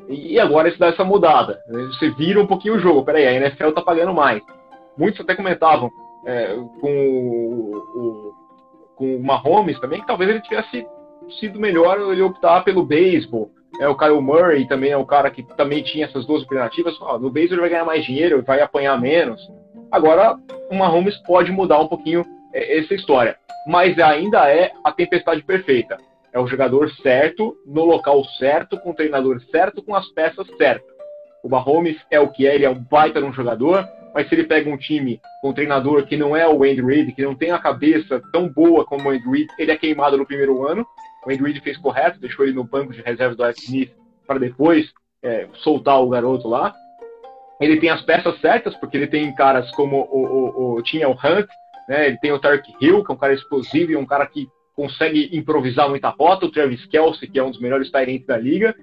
E agora isso dá essa mudada. Você vira um pouquinho o jogo. Peraí, a NFL tá pagando mais. Muitos até comentavam é, com o, o, com o Mahomes também que talvez ele tivesse sido melhor ele optar pelo beisebol. É, o Kyle Murray também é um cara que também tinha essas duas alternativas. Ah, no beisebol ele vai ganhar mais dinheiro, vai apanhar menos. Agora, o Mahomes pode mudar um pouquinho é, essa história. Mas ainda é a tempestade perfeita. É o jogador certo, no local certo, com o treinador certo, com as peças certas. O Mahomes é o que é, ele é um baita de um jogador, mas se ele pega um time com um treinador que não é o Andy Reid, que não tem a cabeça tão boa como o Andy Reid, ele é queimado no primeiro ano. O Andy Reid fez correto, deixou ele no banco de reservas do Alex Smith para depois é, soltar o garoto lá. Ele tem as peças certas, porque ele tem caras como o, o, o tinha o Hunt, né? ele tem o Tark Hill, que é um cara explosivo e um cara que consegue improvisar muita rota, o Travis Kelsey, que é um dos melhores talentos da liga.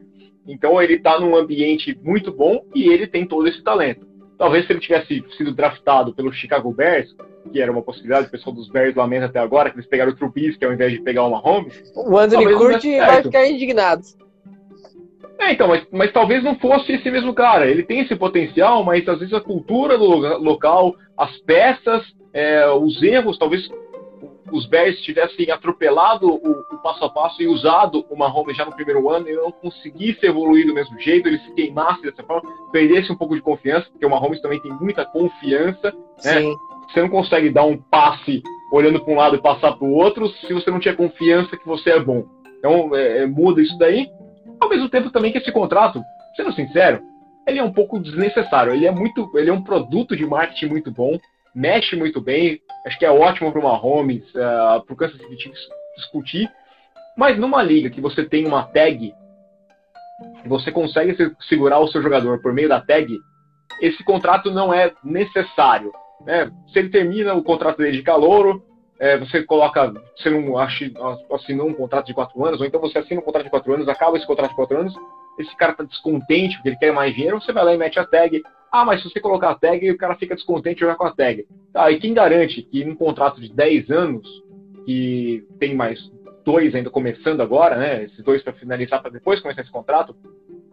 Então ele está num ambiente muito bom e ele tem todo esse talento. Talvez se ele tivesse sido draftado pelo Chicago Bears, que era uma possibilidade, o pessoal dos Bears lamenta até agora, que eles pegaram o Trubisky ao invés de pegar o Mahomes. O Anthony Curti vai ficar indignado. É, então, mas, mas talvez não fosse esse mesmo cara. Ele tem esse potencial, mas às vezes a cultura do local, as peças, é, os erros, talvez os Bears tivessem atropelado o, o, passo a passo e usado o Mahomes já no primeiro ano e não conseguisse evoluir do mesmo jeito, ele se queimasse dessa forma, perdesse um pouco de confiança, porque o Mahomes também tem muita confiança, né? Você não consegue dar um passe olhando para um lado e passar para o outro se você não tinha confiança que você é bom. Então, é, é, muda isso daí. Ao mesmo tempo também que esse contrato, sendo sincero, ele é um pouco desnecessário. Ele é muito, ele é um produto de marketing muito bom, mexe muito bem. Acho que é ótimo para o Mahomes, uh, para o Kansas City discutir. Mas numa liga que você tem uma tag, você consegue segurar o seu jogador por meio da tag, esse contrato não é necessário. Né? Se ele termina o contrato dele de calouro, é, você coloca, você não assinou um contrato de quatro anos, ou então você assina um contrato de quatro anos, acaba esse contrato de quatro anos, esse cara está descontente porque ele quer mais dinheiro, você vai lá e mete a tag. Ah, mas se você colocar a tag, o cara fica descontente jogar com a tag. Tá, e quem garante que num contrato de 10 anos, que tem mais dois ainda começando agora, né? Esses dois para finalizar para depois começar esse contrato,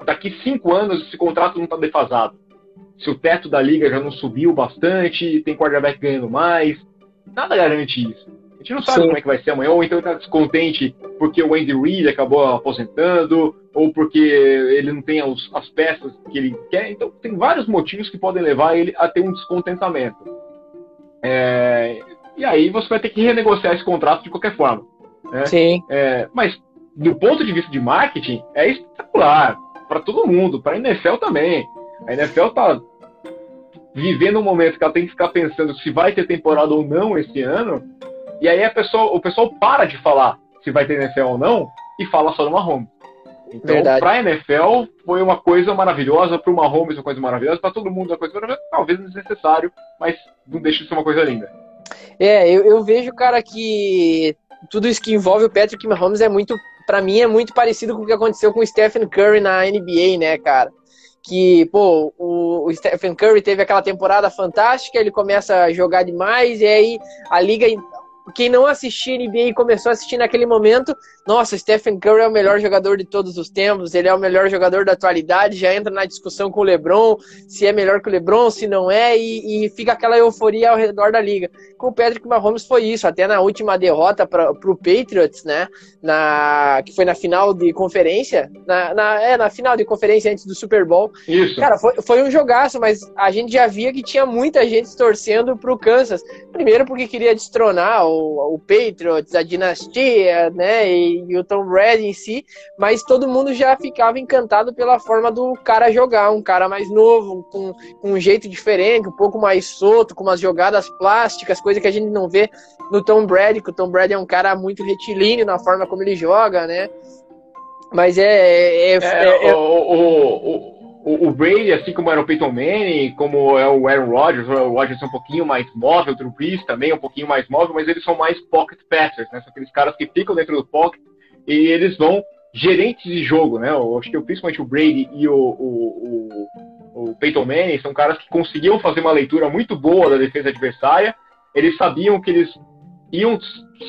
daqui cinco anos esse contrato não está defasado. Se o teto da liga já não subiu bastante, tem quarterback ganhando mais, nada garante isso. A gente não sabe Sim. como é que vai ser amanhã, ou então ele está descontente porque o Andy Reid acabou aposentando, ou porque ele não tem as, as, peças que ele quer. Então, tem vários motivos que podem levar ele a ter um descontentamento. É, e aí você vai ter que renegociar esse contrato de qualquer forma. Né? Sim. É, mas, do ponto de vista de marketing, é espetacular para todo mundo, para a NFL também. A NFL está vivendo um momento que ela tem que ficar pensando se vai ter temporada ou não esse ano, e aí a pessoa, o pessoal para de falar se vai ter NFL ou não e fala só do Mahomes. Então, para a NFL foi uma coisa maravilhosa, para o Mahomes uma coisa maravilhosa, para todo mundo uma coisa maravilhosa, talvez desnecessário, mas não deixa de ser uma coisa linda. É, eu, eu vejo, cara, que tudo isso que envolve o Patrick Mahomes é muito, para mim, é muito parecido com o que aconteceu com o Stephen Curry na NBA, né, cara? Que, pô, o, Stephen Curry teve aquela temporada fantástica, ele começa a jogar demais, e aí a liga quem não assistia NBA e começou a assistir naquele momento, nossa, Stephen Curry é o melhor jogador de todos os tempos, ele é o melhor jogador da atualidade, já entra na discussão com o LeBron, se é melhor que o LeBron, se não é, e, e fica aquela euforia ao redor da liga. Com o Patrick Mahomes foi isso, até na última derrota para o Patriots, né, na, que foi na final de conferência, na, na, é, na final de conferência antes do Super Bowl. Isso. Cara, foi, foi um jogaço, mas a gente já via que tinha muita gente torcendo para o Kansas, primeiro porque queria destronar o, o Patriots, a dinastia, né? E, e, o Tom Brady em si, mas todo mundo já ficava encantado pela forma do cara jogar, um cara mais novo, com, com um jeito diferente, um pouco mais solto, com umas jogadas plásticas, coisa que a gente não vê no Tom Brady, que o Tom Brady é um cara muito retilíneo na forma como ele joga, né? Mas é. é, é, é, é o, o, o o, o, Brady, assim como era o Peyton Manning, como é o Aaron Rodgers, o Rodgers é um pouquinho mais móvel, o Drew Brees também é um pouquinho mais móvel, mas eles são mais pocket passers, né? São aqueles caras que ficam dentro do pocket e eles vão gerentes de jogo, né? Eu acho que principalmente o Brady e o, o, o, o Peyton Manning são caras que conseguiam fazer uma leitura muito boa da defesa adversária. Eles sabiam que eles iam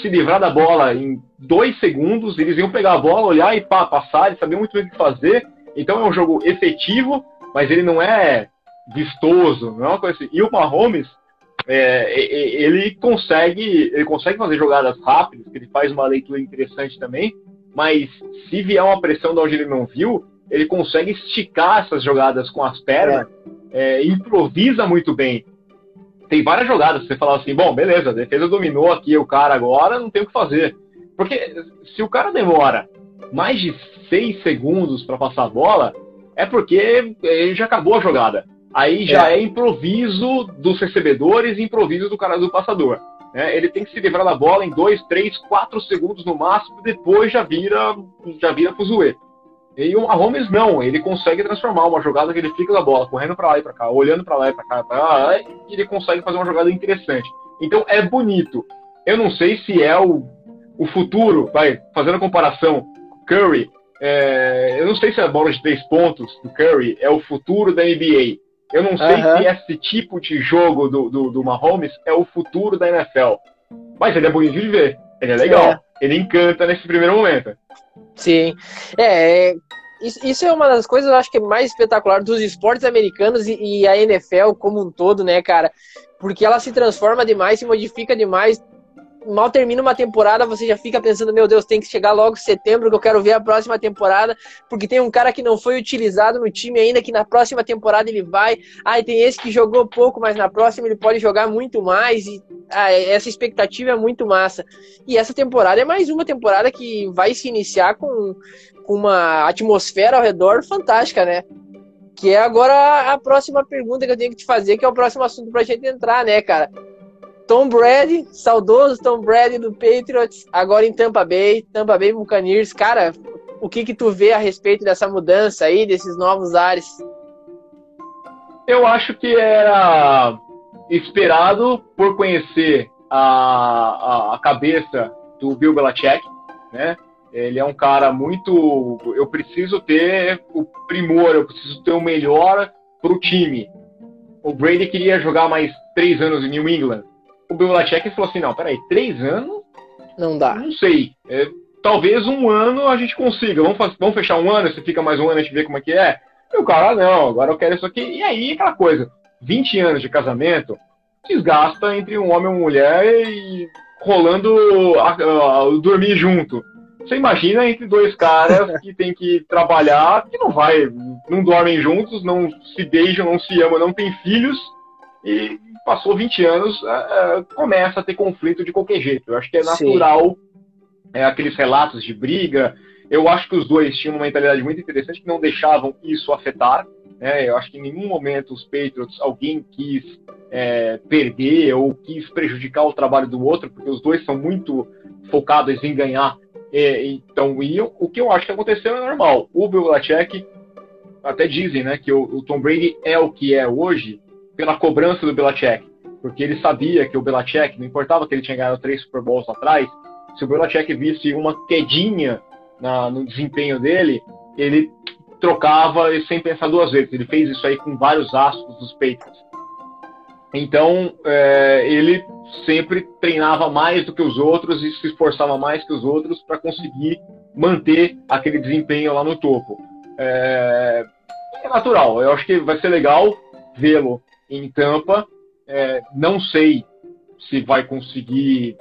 se livrar da bola em dois segundos, eles iam pegar a bola, olhar e pá, passar, eles sabiam muito bem o que fazer então é um jogo efetivo, mas ele não é vistoso, não é uma coisa assim. E o Mahomes, é, ele consegue ele consegue fazer jogadas rápidas, ele faz uma leitura interessante também, mas se vier uma pressão de onde ele não viu, ele consegue esticar essas jogadas com as pernas, é. É, improvisa muito bem. Tem várias jogadas, você fala assim, bom, beleza, a defesa dominou aqui o cara agora, não tem o que fazer. Porque se o cara demora mais de seis segundos para passar a bola, é porque ele já acabou a jogada. Aí já é, é improviso dos recebedores e improviso do cara do passador. É, ele tem que se livrar da bola em dois, três, quatro segundos no máximo, depois já vira, já vira fuzuê. E o Mahomes não, ele consegue transformar uma jogada que ele fica da bola, correndo para lá e para cá, olhando para lá e para cá, pra lá, e ele consegue fazer uma jogada interessante. Então é bonito. Eu não sei se é o, o futuro, vai, fazendo a comparação, Curry, é, eu não sei se a bola de três pontos do Curry é o futuro da NBA. Eu não sei uhum. se esse tipo de jogo do, do, do, Mahomes é o futuro da NFL. Mas ele é bonito de ver. Ele é legal. É. Ele encanta nesse primeiro momento. Sim. É, é isso é uma das coisas, eu acho que é mais espetacular dos esportes americanos e, e a NFL como um todo, né, cara? Porque ela se transforma demais, se modifica demais mal termina uma temporada, você já fica pensando, meu Deus, tem que chegar logo setembro que eu quero ver a próxima temporada, porque tem um cara que não foi utilizado no time ainda, que na próxima temporada ele vai. Ah, tem esse que jogou pouco, mas na próxima ele pode jogar muito mais. E ah, essa expectativa é muito massa. E essa temporada é mais uma temporada que vai se iniciar com, com uma atmosfera ao redor fantástica, né? Que é agora a próxima pergunta que eu tenho que te fazer, que é o próximo assunto pra gente entrar, né, cara? Tom Brady, saudoso Tom Brady do Patriots, agora em Tampa Bay, Tampa Bay Buccaneers. Cara, o que que tu vê a respeito dessa mudança aí, desses novos ares? Eu acho que era esperado por conhecer a, a, a cabeça do Bill Belichick, né? Ele é um cara muito. Eu preciso ter o primor, eu preciso ter o melhor para o time. O Brady queria jogar mais três anos em New England o Belichick falou assim, não, peraí, três anos? Não dá. Não sei. É, talvez um ano a gente consiga. Vamos, vamos fechar um ano, você fica mais um ano, a gente vê como é que é. E o cara, não, agora eu quero isso aqui. E aí, aquela coisa, 20 anos de casamento, desgasta entre um homem e uma mulher e rolando a, a, a, dormir junto. Você imagina entre dois caras [laughs] que tem que trabalhar, que não vai, não dormem juntos, não se beijam, não se amam, não têm filhos, e passou 20 anos, uh, começa a ter conflito de qualquer jeito. Eu acho que é natural é, aqueles relatos de briga. Eu acho que os dois tinham uma mentalidade muito interessante que não deixavam isso afetar. Né? Eu acho que em nenhum momento os Patriots, alguém quis é, perder ou quis prejudicar o trabalho do outro, porque os dois são muito focados em ganhar. É, então, e eu, o que eu acho que aconteceu é normal. O Bill Belichick, até dizem né, que o, o Tom Brady é o que é hoje, pela cobrança do Belichick, porque ele sabia que o Belichick, não importava que ele tinha ganhado três Super Bowls atrás, se o Belichick visse uma quedinha na, no desempenho dele, ele trocava sem pensar duas vezes. Ele fez isso aí com vários astros dos Patriots. Então, é, ele sempre treinava mais do que os outros e se esforçava mais que os outros para conseguir manter aquele desempenho lá no topo. É, é natural, eu acho que vai ser legal vê-lo em Tampa. É, não sei se vai conseguir,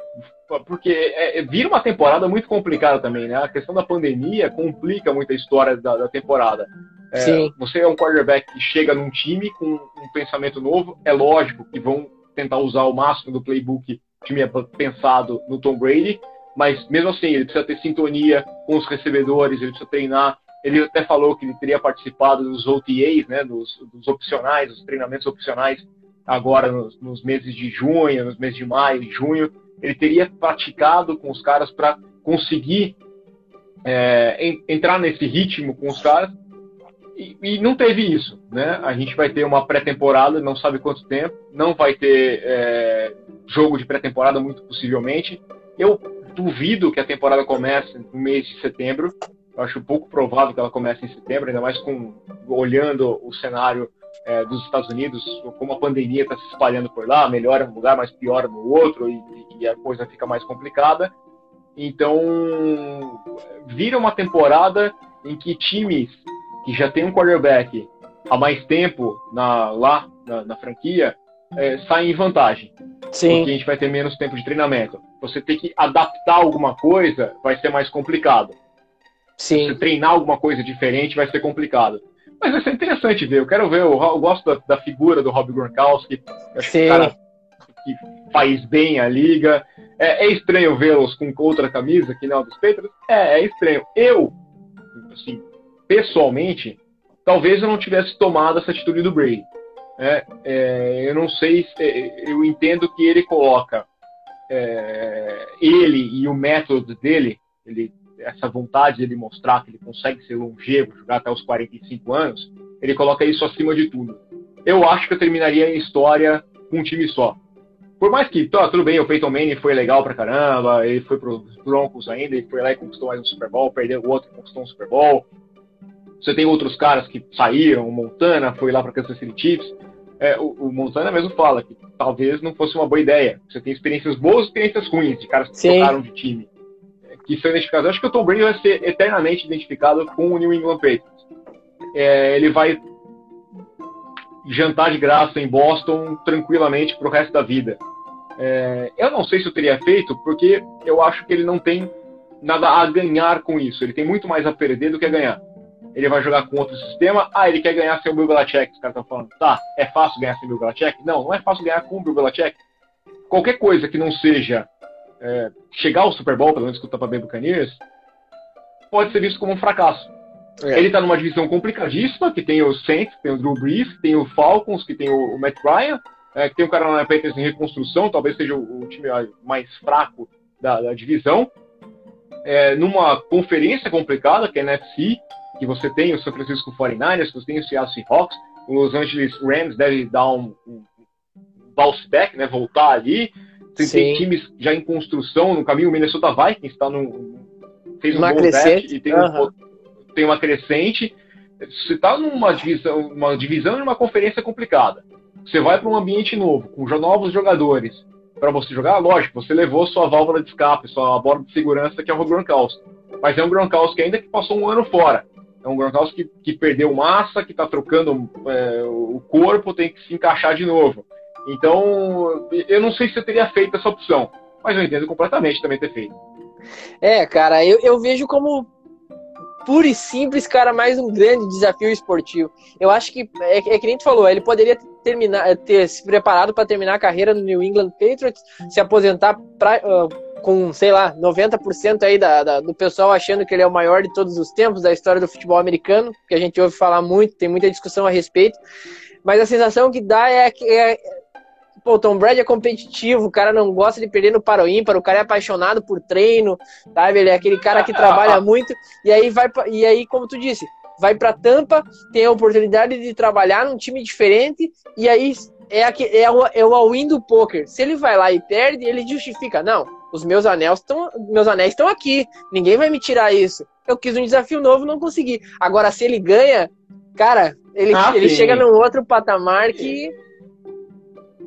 porque é, é, vira uma temporada muito complicada também, né? A questão da pandemia complica muito a história da, da temporada. É, você é um quarterback que chega num time com um pensamento novo, é lógico que vão tentar usar o máximo do playbook que tinha pensado no Tom Brady, mas mesmo assim ele precisa ter sintonia com os recebedores, ele precisa treinar ele até falou que ele teria participado dos OTAs, né, dos, dos opcionais, dos treinamentos opcionais, agora nos, nos, meses de junho, nos meses de maio junho. Ele teria praticado com os caras para conseguir é, entrar nesse ritmo com os caras. E, e, não teve isso, né? A gente vai ter uma pré-temporada, não sabe quanto tempo, não vai ter é, jogo de pré-temporada, muito possivelmente. Eu duvido que a temporada comece no mês de setembro. Eu acho pouco provável que ela comece em setembro, ainda mais com olhando o cenário é, dos Estados Unidos, como a pandemia está se espalhando por lá, melhora num lugar, mas piora no outro, e, e a coisa fica mais complicada. Então, vira uma temporada em que times que já tem um quarterback há mais tempo na, lá na, na franquia é, saem em vantagem. Sim. Porque a gente vai ter menos tempo de treinamento. Você ter que adaptar alguma coisa vai ser mais complicado. Sim. Você treinar alguma coisa diferente vai ser complicado. Mas vai ser interessante ver. Eu quero ver. Eu, gosto da, da figura do Rob Gronkowski. Eu acho que cara que faz bem a liga. É, é estranho vê-los com outra camisa que não dos Patriots? É, é estranho. Eu, assim, pessoalmente, talvez eu não tivesse tomado essa atitude do Brady. É, é, eu não sei, é, eu entendo que ele coloca é, ele e o método dele, ele, essa vontade de ele mostrar que ele consegue ser longevo, jogar até os 45 anos, ele coloca isso acima de tudo. Eu acho que eu terminaria a história com um time só. Por mais que, tá, tudo bem, o Peyton Manning foi legal pra caramba, ele foi pros Broncos ainda, ele foi lá e conquistou mais um Super Bowl, perdeu o outro e conquistou um Super Bowl. Você tem outros caras que saíram, o Montana foi lá para Kansas City Chiefs. É, o, o, Montana mesmo fala que talvez não fosse uma boa ideia. Você tem experiências boas e experiências ruins de caras que Sim. trocaram de time. Que são identificados. Eu acho que o Tom Brady vai ser eternamente identificado com o New England Patriots. É, ele vai jantar de graça em Boston tranquilamente pro resto da vida. É, eu não sei se eu teria feito, porque eu acho que ele não tem nada a ganhar com isso. Ele tem muito mais a perder do que a ganhar. Ele vai jogar com outro sistema. Ah, ele quer ganhar sem o Bill Belichick. Os caras estão falando, tá, é fácil ganhar sem o Bill Belichick? Não, não é fácil ganhar com o Bill Belichick. Qualquer coisa que não seja é, chegar ao Super Bowl, pelo menos que o Tampa Bay Buccaneers, pode ser visto como um fracasso. É. Ele está numa divisão complicadíssima, que tem o Saints, tem o Drew Brees, tem o Falcons, que tem o, o Matt Ryan, é, que tem o Carolina Panthers em reconstrução, talvez seja o, o time mais fraco da, da divisão. É, numa conferência complicada, que é a NFC, que você tem o San Francisco 49ers, que você tem o Seattle Seahawks, o Los Angeles Rams deve dar um, um bounce back, né, voltar ali. Você Sim. tem times já em construção no caminho, o Minnesota Vikings está no fez uma um crescente. e tem, uhum. um, tem uma crescente. Você está numa divisão, uma divisão de uma conferência complicada. Você vai para um ambiente novo, com novos jogadores, para você jogar, lógico, você levou sua válvula de escape, sua borda de segurança, que é o Gronkowski. Mas é um Gronkowski ainda que passou um ano fora. É um Gronkowski que, que perdeu massa, que está trocando é, o corpo, tem que se encaixar de novo. Então, eu não sei se eu teria feito essa opção, mas eu entendo completamente também ter feito. É, cara, eu, eu vejo como puro e simples, cara, mais um grande desafio esportivo. Eu acho que, é, é que nem tu falou, ele poderia terminar, ter se preparado para terminar a carreira no New England Patriots, se aposentar pra, uh, com, sei lá, 90% aí da, da, do pessoal achando que ele é o maior de todos os tempos da história do futebol americano, que a gente ouve falar muito, tem muita discussão a respeito. Mas a sensação que dá é que é, pô, Tom Brady é competitivo, o cara não gosta de perder no paro ímpar, o cara é apaixonado por treino, sabe? Ele é aquele cara que trabalha [laughs] muito, e aí vai e aí, como tu disse, vai para Tampa, tem a oportunidade de trabalhar num time diferente, e aí é, aqui, é, o, é o all-in do poker. Se ele vai lá e perde, ele justifica, não, os meus anéis estão meus anéis estão aqui. Ninguém vai me tirar isso. Eu quis um desafio novo, não consegui. Agora se ele ganha, cara, ele, ah, ele chega num outro patamar que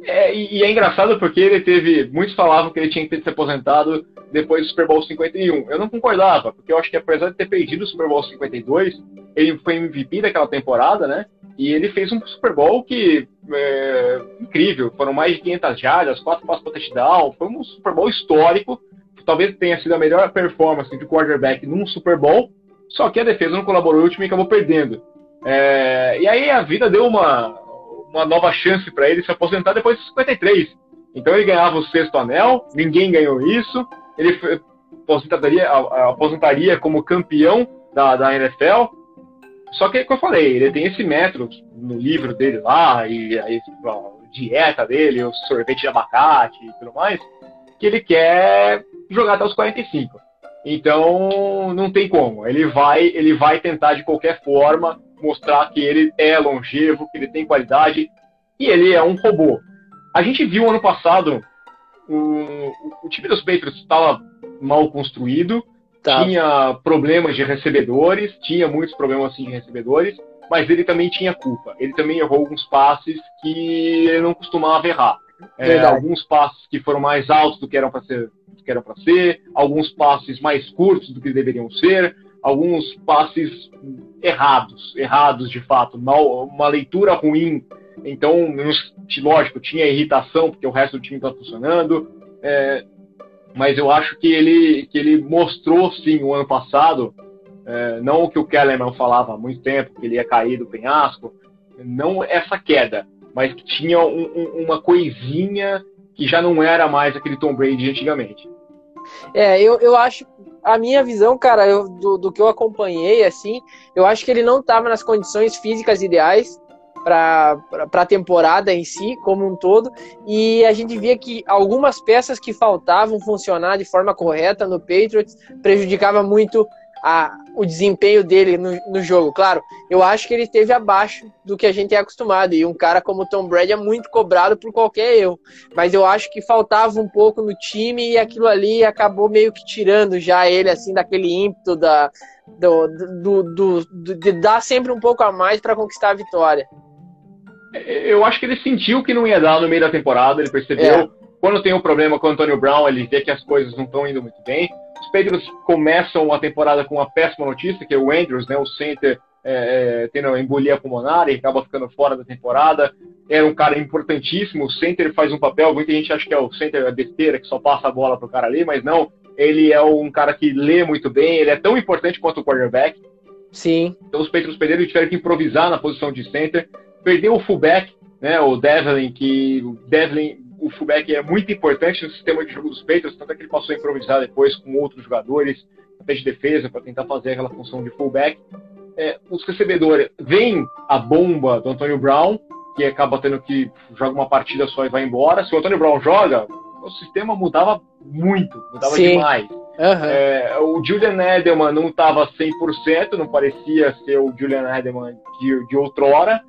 é, e, é engraçado porque ele teve. Muitos falavam que ele tinha que ter se aposentado depois do Super Bowl 51. Eu não concordava, porque eu acho que apesar de ter perdido o Super Bowl 52, ele foi MVP daquela temporada, né? E ele fez um Super Bowl que é, incrível. Foram mais de 500 jardas, quatro passos para touchdown. Foi um Super Bowl histórico. Talvez tenha sido a melhor performance de quarterback num Super Bowl. Só que a defesa não colaborou e o time acabou perdendo. É, e aí a vida deu uma, uma nova chance para ele se aposentar depois de 53. Então ele ganhava o sexto anel, ninguém ganhou isso. Ele aposentaria, aposentaria como campeão da, da NFL só que, como eu falei, ele tem esse método no livro dele lá, e a, dieta dele, o sorvete de abacate e tudo mais, que ele quer jogar até os 45. Então, não tem como. Ele vai, ele vai tentar de qualquer forma mostrar que ele é longevo, que ele tem qualidade e ele é um robô. A gente viu ano passado o, o time dos Patriots estava mal construído, Tá. Tinha problemas de recebedores, tinha muitos problemas assim de recebedores, mas ele também tinha culpa. Ele também errou alguns passes que ele não costumava errar. É, alguns passes que foram mais altos do que eram para ser, que eram para ser, alguns passes mais curtos do que deveriam ser, alguns passes errados, errados de fato, mal, uma leitura ruim. Então, lógico, tinha irritação porque o resto do time estava funcionando. É, mas eu acho que ele, que ele mostrou sim o ano passado, é, não o que o Kellerman falava há muito tempo, que ele ia cair do penhasco, não essa queda, mas que tinha um, um, uma coisinha que já não era mais aquele Tom Brady antigamente. É, eu, eu acho, a minha visão, cara, eu, do, do que eu acompanhei, assim, eu acho que ele não estava nas condições físicas ideais para a temporada em si, como um todo, e a gente via que algumas peças que faltavam funcionar de forma correta no Patriots prejudicava muito a, o desempenho dele no, no, jogo. Claro, eu acho que ele esteve abaixo do que a gente é acostumado. E um cara como Tom Brady é muito cobrado por qualquer erro. Mas eu acho que faltava um pouco no time e aquilo ali acabou meio que tirando já ele assim daquele ímpeto da, do, do, do, do de dar sempre um pouco a mais para conquistar a vitória. Eu acho que ele sentiu que não ia dar no meio da temporada, ele percebeu. É. Quando tem um problema com o Antônio Brown, ele vê que as coisas não estão indo muito bem Patriots começam a temporada com uma péssima notícia, que é o Andrews, né, o center, é, é, tendo uma embolia pulmonar e acaba ficando fora da temporada. Era um cara importantíssimo, o center faz um papel, muita gente acha que é o center a besteira, que só passa a bola pro cara ali, mas não, ele é um cara que lê muito bem, ele é tão importante quanto o quarterback. Sim. Então os Patriots perderam e tiveram que improvisar na posição de center. Perdeu o fullback, né, o Devlin, que o Devlin o fullback é muito importante no sistema de jogo dos Patriots, tanto é que ele passou a improvisar depois com outros jogadores, até de defesa, para tentar fazer aquela função de fullback. É, os recebedores, vem a bomba do Antônio Brown, que acaba tendo que joga uma partida só e vai embora. Se o Antônio Brown joga, o sistema mudava muito, mudava Sim. demais. Uhum. É, o Julian Edelman não estava 100%, não parecia ser o Julian Edelman de, de outrora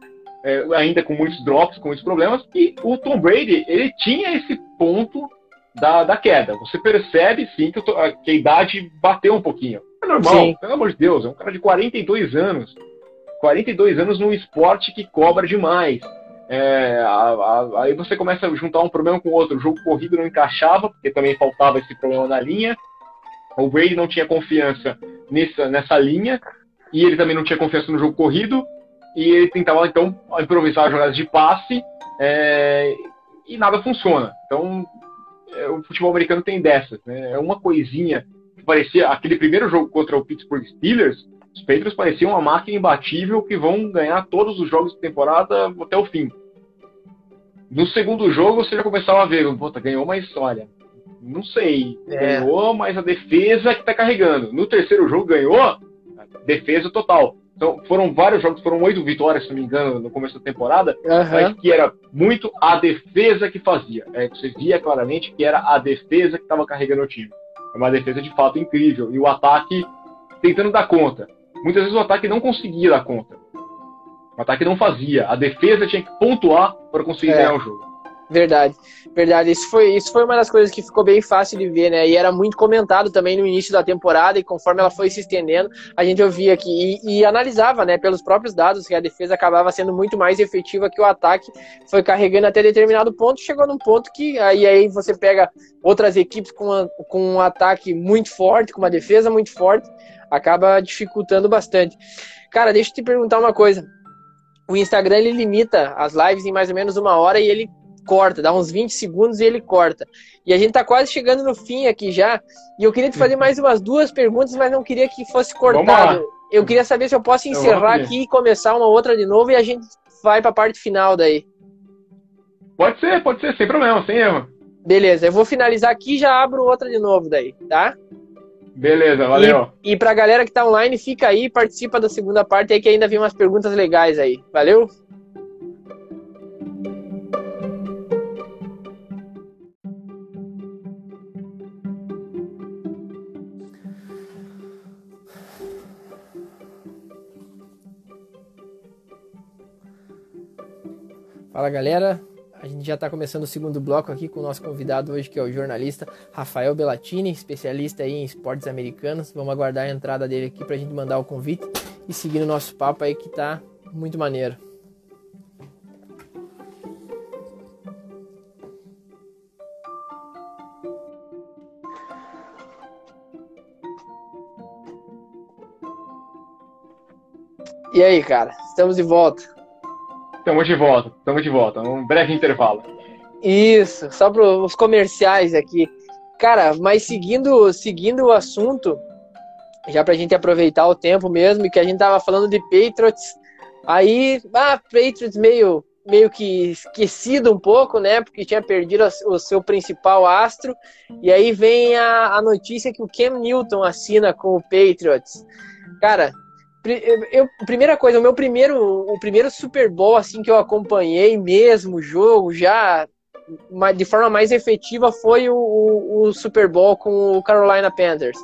é, ainda com muitos drops, com muitos problemas, e o Tom Brady, ele tinha esse ponto da, da queda. Você percebe, sim, que, que a idade bateu um pouquinho. É normal, sim. pelo amor de Deus, é um cara de 42 anos. 42 anos num esporte que cobra demais. É, a, a, aí você começa a juntar um problema com o outro. O jogo corrido não encaixava, porque também faltava esse problema na linha. O Brady não tinha confiança nessa, nessa linha, e ele também não tinha confiança no jogo corrido e ele tentava então improvisar jogadas de passe é, e nada funciona. Então é, o futebol americano tem dessas, né? É uma coisinha que parecia aquele primeiro jogo contra o Pittsburgh Steelers, os Patriots pareciam uma máquina imbatível que vão ganhar todos os jogos de temporada até o fim. No segundo jogo você já começava a ver, puta, ganhou, mas olha, não sei, é. ganhou, mas a defesa que tá carregando. No terceiro jogo ganhou, defesa total. Então, foram vários jogos, foram oito vitórias, se não me engano, no começo da temporada, uhum. mas que era muito a defesa que fazia. É, você via claramente que era a defesa que estava carregando o time. É uma defesa de fato incrível. E o ataque tentando dar conta. Muitas vezes o ataque não conseguia dar conta. O ataque não fazia. A defesa tinha que pontuar para conseguir é. ganhar o jogo. Verdade, verdade. Isso foi, isso foi uma das coisas que ficou bem fácil de ver, né? E era muito comentado também no início da temporada, e conforme ela foi se estendendo, a gente ouvia aqui e, e, analisava, né, pelos próprios dados, que a defesa acabava sendo muito mais efetiva que o ataque, foi carregando até determinado ponto, chegou num ponto que aí, aí você pega outras equipes com, a, com um ataque muito forte, com uma defesa muito forte, acaba dificultando bastante. Cara, deixa eu te perguntar uma coisa. O Instagram ele limita as lives em mais ou menos uma hora e ele corta, dá uns 20 segundos e ele corta. E a gente tá quase chegando no fim aqui já. E eu queria te fazer mais umas duas perguntas, mas não queria que fosse cortado. Eu queria saber se eu posso encerrar eu aqui e começar uma outra de novo e a gente vai para a parte final daí. Pode ser, pode ser, sem problema, sem erro. Beleza, eu vou finalizar aqui e já abro outra de novo daí, tá? Beleza, valeu. E, e pra galera que tá online, fica aí, participa da segunda parte aí que ainda vem umas perguntas legais aí. Valeu? Fala galera, a gente já está começando o segundo bloco aqui com o nosso convidado hoje, que é o jornalista Rafael Bellatini, especialista em esportes americanos. Vamos aguardar a entrada dele aqui para a gente mandar o convite e seguir o nosso papo aí que tá muito maneiro. E aí, cara, estamos de volta. Estamos de volta, estamos de volta. Um breve intervalo. Isso, só para os comerciais aqui. Cara, mas seguindo, seguindo o assunto, já para a gente aproveitar o tempo mesmo, que a gente tava falando de Patriots, aí, ah, Patriots meio meio que esquecido um pouco, né? Porque tinha perdido o seu principal astro. E aí vem a, a notícia que o Cam Newton assina com o Patriots. Cara, eu, primeira coisa, o meu primeiro, o primeiro Super Bowl assim que eu acompanhei mesmo, o jogo já de forma mais efetiva foi o, o, o, Super Bowl com o Carolina Panthers,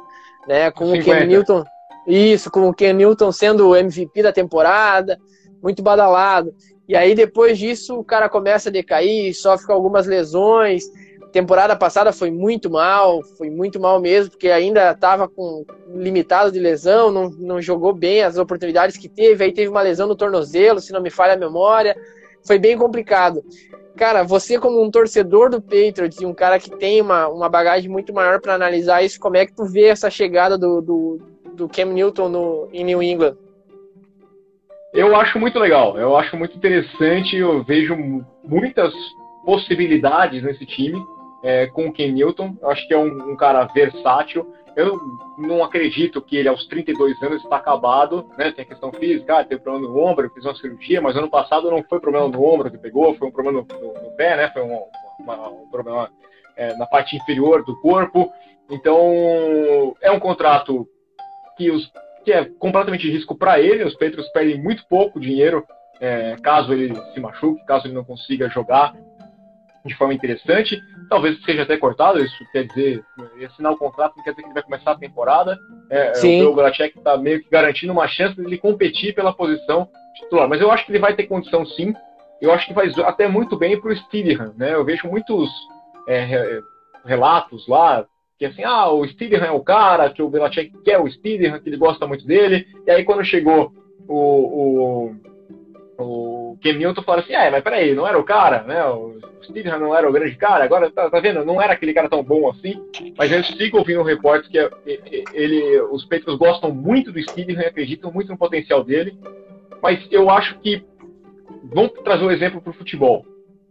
né? Com 50. o Ken Newton, isso, com o Ken Newton sendo o MVP da temporada, muito badalado. E aí depois disso o cara começa a decair, sofre com algumas lesões. Temporada passada foi muito mal, foi muito mal mesmo, porque ainda estava com limitado de lesão, não, não jogou bem as oportunidades que teve, aí teve uma lesão no tornozelo, se não me falha a memória. Foi bem complicado. Cara, você como um torcedor do Patriots e um cara que tem uma, uma bagagem muito maior para analisar isso, como é que tu vê essa chegada do, do, do Cam Newton no, em New England? Eu acho muito legal, eu acho muito interessante, eu vejo muitas possibilidades nesse time é, com o Ken Newton. Eu acho que é um, um, cara versátil. Eu não acredito que ele, aos 32 anos, está acabado. Né? Tem a questão física, ah, tem problema no ombro, fez uma cirurgia, mas ano passado não foi problema no ombro que pegou, foi um problema no, no, no pé, né? foi um, uma, um problema é, na parte inferior do corpo. Então, é um contrato que, os, que é completamente risco para ele. Os Patriots perdem muito pouco dinheiro é, caso ele se machuque, caso ele não consiga jogar de forma interessante. Talvez seja até cortado, isso quer dizer, assinar o contrato não quer dizer que ele vai começar a temporada. É, é Sim. O Belichick está meio que garantindo uma chance de ele competir pela posição titular. Mas eu acho que ele vai ter condição sim. Eu acho que vai até muito bem para o Steedham, né? Eu vejo muitos é, relatos lá que assim, ah, o Steedham é o cara, que o Belichick quer o Steedham, que ele gosta muito dele. E aí quando chegou o, o, o Ken Newton fala assim, é, mas peraí, não era o cara, né? O Steedham não era o grande cara, agora tá, tá, vendo? Não era aquele cara tão bom assim. Mas eu sigo ouvindo reportes que ele, os Patriots gostam muito do Steedham e acreditam muito no potencial dele. Mas eu acho que vamos trazer um exemplo para o futebol.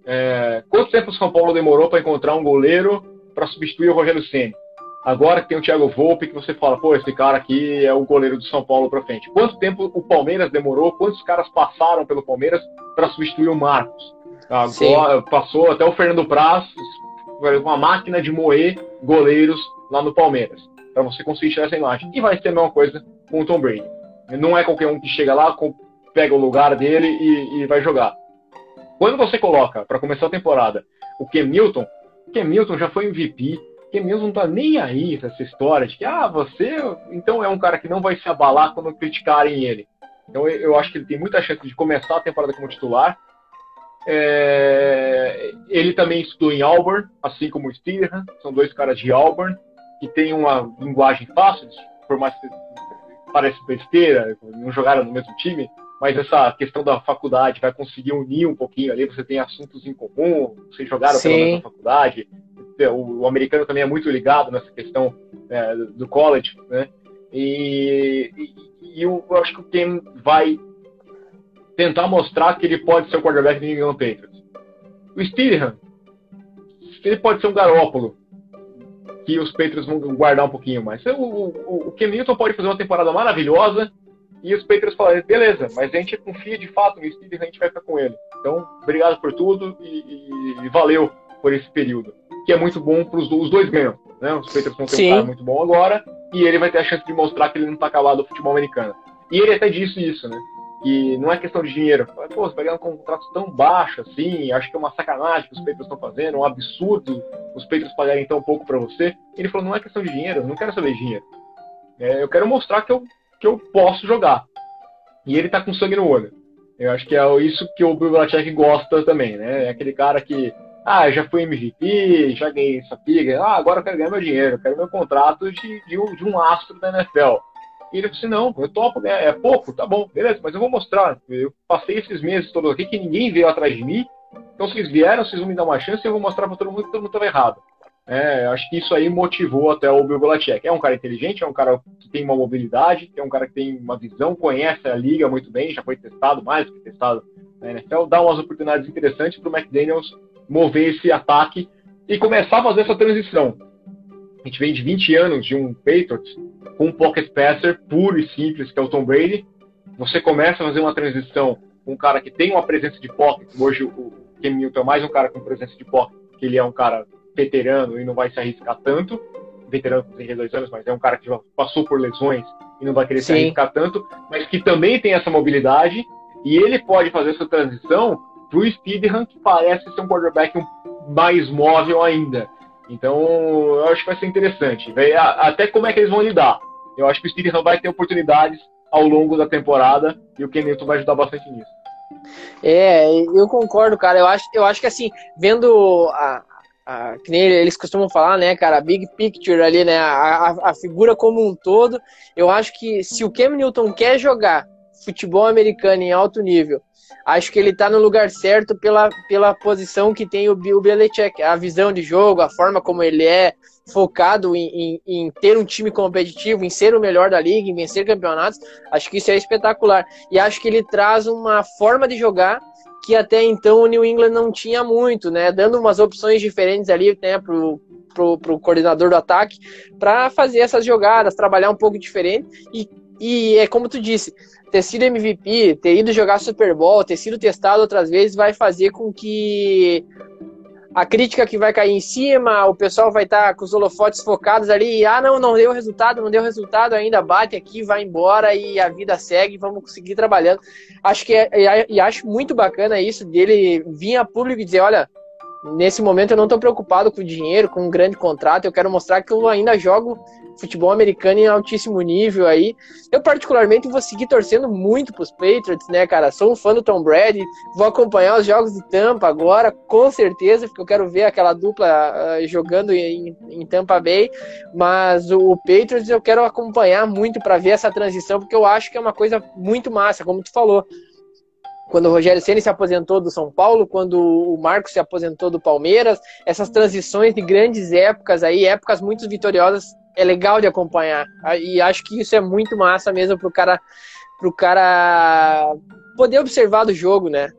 É, quanto tempo o São Paulo demorou para encontrar um goleiro para substituir o Rogério Ceni? Agora que tem o Thiago Volpe, que você fala, pô, esse cara aqui é o goleiro do São Paulo para frente. Quanto tempo o Palmeiras demorou? Quantos caras passaram pelo Palmeiras para substituir o Marcos? Agora, passou até o Fernando Praz, uma máquina de moer goleiros lá no Palmeiras, para você conseguir tirar essa imagem. E vai ser a mesma coisa com o Tom Brady. Não é qualquer um que chega lá, pega o lugar dele e, e vai jogar. Quando você coloca, para começar a temporada, o Ken Milton, Ken Milton já foi MVP, Ken Mills não tá nem aí essa história de que, ah, você então é um cara que não vai se abalar quando criticarem ele. Então eu acho que ele tem muita chance de começar a temporada como titular. É... ele também estudou em Auburn, assim como o Steelers, são dois caras de Auburn, que tem uma linguagem fácil, por mais que pareça besteira, não jogaram no mesmo time, mas essa questão da faculdade vai conseguir unir um pouquinho ali, você tem assuntos em comum, vocês jogaram Sim. pela mesma faculdade, o, o, americano também é muito ligado nessa questão é, do college, né? E, e, eu acho que o Ken vai tentar mostrar que ele pode ser o quarterback do New England Patriots. O Steelham, ele pode ser um garópolo, que os Patriots vão guardar um pouquinho mais. O, o, o Ken Newton pode fazer uma temporada maravilhosa e os Patriots falarem, beleza, mas a gente confia de fato no Steelham, a gente vai ficar com ele. Então, obrigado por tudo e, e, e valeu por esse período que é muito bom para os dois ganham. Né? Os Patriots vão ter um cara muito bom agora e ele vai ter a chance de mostrar que ele não está acabado do futebol americano. E ele até disse isso, né? Que não é questão de dinheiro. Pô, você vai ganhar um contrato tão baixo assim, acho que é uma sacanagem que os Patriots estão fazendo, um absurdo os Patriots pagarem tão pouco para você. Ele falou, não é questão de dinheiro, eu não quero saber de dinheiro. É, eu quero mostrar que eu, que eu posso jogar. E ele tá com sangue no olho. Eu acho que é isso que o Bill Belichick gosta também, né? É aquele cara que ah, já fui MVP, já ganhei essa piga. Ah, agora eu quero ganhar meu dinheiro, quero meu contrato de, de, um, de um astro da NFL. E ele disse, não, eu topo, né? É pouco, tá bom, beleza, mas eu vou mostrar. Eu passei esses meses todos aqui que ninguém veio atrás de mim. Então, eles vieram, vocês vão me dar uma chance e eu vou mostrar para todo mundo que todo mundo estava errado. É, acho que isso aí motivou até o Bill Belichick. É um cara inteligente, é um cara que tem uma mobilidade, é um cara que tem uma visão, conhece a liga muito bem, já foi testado mais que testado na NFL, dá umas oportunidades interessantes para o McDaniels mover esse ataque e começar a fazer essa transição. A gente vem de 20 anos de um Patriots com um pocket passer puro e simples, que é o Tom Brady. Você começa a fazer uma transição um cara que tem uma presença de pocket. Hoje o Cam Newton é mais um cara com presença de pocket, que ele é um cara veterano e não vai se arriscar tanto. Veterano com 32 anos, mas é um cara que já passou por lesões e não vai querer Sim. se arriscar tanto, mas que também tem essa mobilidade e ele pode fazer essa transição para o Steedham, que parece ser um quarterback mais móvel ainda. Então, eu acho que vai ser interessante. Até como é que eles vão lidar. Eu acho que o Steedham vai ter oportunidades ao longo da temporada e o Ken Newton vai ajudar bastante nisso. É, eu concordo, cara. Eu acho, eu acho que assim, vendo a, a, que nem eles costumam falar, né, cara, a big picture ali, né, a, a, a figura como um todo, eu acho que se o Cam Newton quer jogar futebol americano em alto nível, acho que ele está no lugar certo pela, pela posição que tem o Bill Belichick, a visão de jogo, a forma como ele é focado em, em, em, ter um time competitivo, em ser o melhor da liga, em vencer campeonatos. Acho que isso é espetacular. E acho que ele traz uma forma de jogar que até então o New England não tinha muito, né? Dando umas opções diferentes ali, né, pro, pro, pro coordenador do ataque, para fazer essas jogadas, trabalhar um pouco diferente. E, e é como tu disse, ter sido MVP, ter ido jogar Super Bowl, ter sido testado outras vezes, vai fazer com que a crítica que vai cair em cima, o pessoal vai estar tá com os holofotes focados ali, ah, não, não deu resultado, não deu resultado, ainda bate aqui, vai embora e a vida segue, vamos seguir trabalhando. Acho que é, e acho muito bacana isso dele vir a público e dizer, olha, nesse momento eu não estou preocupado com o dinheiro, com um grande contrato, eu quero mostrar que eu ainda jogo futebol americano em altíssimo nível aí. Eu particularmente vou seguir torcendo muito para os Patriots, né, cara? Sou um fã do Tom Brady, vou acompanhar os jogos de Tampa agora, com certeza, porque eu quero ver aquela dupla uh, jogando em, em, Tampa Bay, mas o, o Patriots eu quero acompanhar muito para ver essa transição, porque eu acho que é uma coisa muito massa, como tu falou quando o Rogério Ceni se aposentou do São Paulo, quando o Marcos se aposentou do Palmeiras, essas transições de grandes épocas aí, épocas muito vitoriosas, é legal de acompanhar. E acho que isso é muito massa mesmo pro cara pro cara poder observar do jogo, né?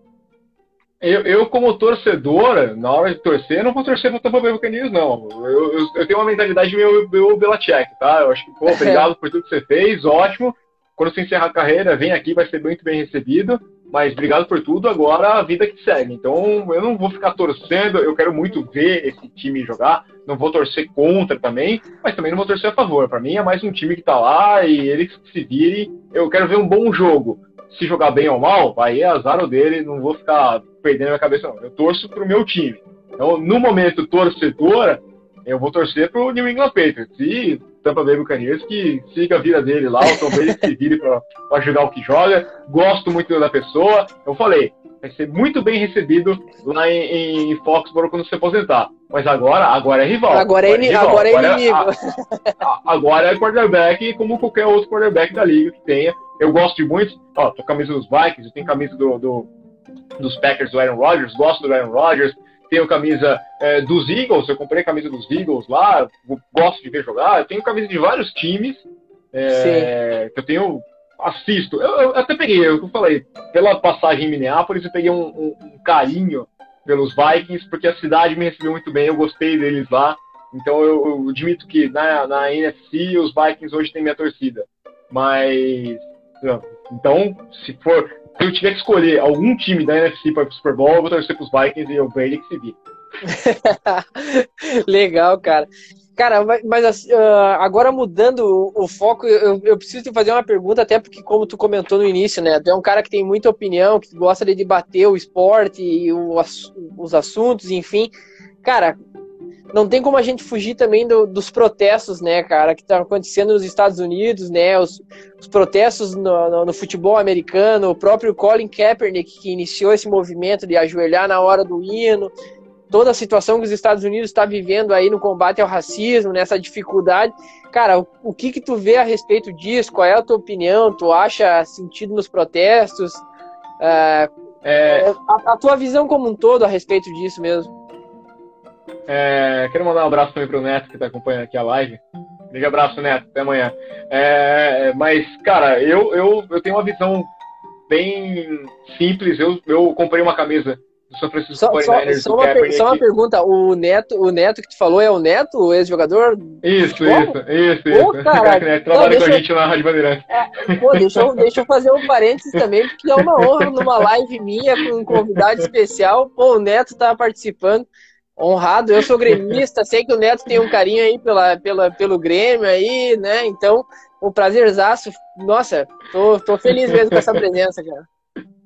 Eu, eu, como torcedor, na hora de torcer, não vou torcer pro Tampa Bay Buccaneers, não. Eu, eu, eu, tenho uma mentalidade meio, meio Belichick, tá? Eu acho que, pô, [laughs] obrigado por tudo que você fez, ótimo. Quando você encerrar a carreira, vem aqui, vai ser muito bem recebido. Mas obrigado por tudo, agora a vida que segue. Então eu não vou ficar torcendo, eu quero muito ver esse time jogar. Não vou torcer contra também, mas também não vou torcer a favor. Para mim é mais um time que tá lá e ele que se vire. Eu quero ver um bom jogo. Se jogar bem ou mal, aí é azar dele, não vou ficar perdendo a minha cabeça, não. Eu torço pro meu time. Então, no momento torcedor, eu vou torcer pro New England Patriots. E Tampa Bay Buccaneers que siga a vida dele lá, o Tom Brady se vire para jogar o que joga. Gosto muito da pessoa. Eu falei, vai ser muito bem recebido lá em, em Foxborough quando se aposentar. Mas agora, agora é rival. Agora, é, rival. agora é inimigo. Agora é, a, agora é quarterback como qualquer outro quarterback da liga que tenha. Eu gosto de muitos. Ó, tô camisa dos Vikings, eu tenho camisa do, do, dos Packers do Aaron Rodgers, gosto do Aaron Rodgers tenho camisa é, dos Eagles, eu comprei camisa dos Eagles lá, gosto de ver jogar, eu tenho camisa de vários times é, que eu tenho, assisto. Eu, eu, até peguei, eu falei, pela passagem em Minneapolis, eu peguei um, um, um, carinho pelos Vikings, porque a cidade me recebeu muito bem, eu gostei deles lá. Então eu, eu admito que na, na NFC os Vikings hoje têm minha torcida. Mas. Então, se for se eu tiver que escolher algum time da NFC para o Super Bowl, eu vou torcer para os Vikings e o Brady que se vir. [laughs] Legal, cara. Cara, mas uh, agora mudando o, foco, eu, eu, preciso te fazer uma pergunta, até porque, como tu comentou no início, né? Tu é um cara que tem muita opinião, que gosta de debater o esporte e o, os assuntos, enfim. Cara, não tem como a gente fugir também do, dos protestos, né, cara, que estão tá acontecendo nos Estados Unidos, né, os, os protestos no, no, no, futebol americano, o próprio Colin Kaepernick que iniciou esse movimento de ajoelhar na hora do hino, toda a situação que os Estados Unidos está vivendo aí no combate ao racismo, nessa dificuldade. Cara, o, o, que que tu vê a respeito disso? Qual é a tua opinião? Tu acha sentido nos protestos? Uh, é... a, a tua visão como um todo a respeito disso mesmo? É, quero mandar um abraço também para o Neto, que está acompanhando aqui a live. Grande abraço, Neto. Até amanhã. É, mas, cara, eu, eu, eu tenho uma visão bem simples. Eu, eu comprei uma camisa do São Francisco só, 49ers. Só, só, uma, per, só uma pergunta, o Neto, o Neto que tu falou é o Neto, o ex-jogador? Isso, isso, isso, isso. Pô, cara, [laughs] trabalha com a gente lá na Rádio Bandeirantes. É, pô, deixa eu, deixa eu fazer um parênteses também, porque é uma honra numa live minha com um convidado especial. Pô, o Neto tá participando. Honrado, eu sou gremista, [laughs] sei que o Neto tem um carinho aí pela, pela, pelo Grêmio aí, né? Então, um prazerzaço. Nossa, tô, tô feliz mesmo com essa presença, cara.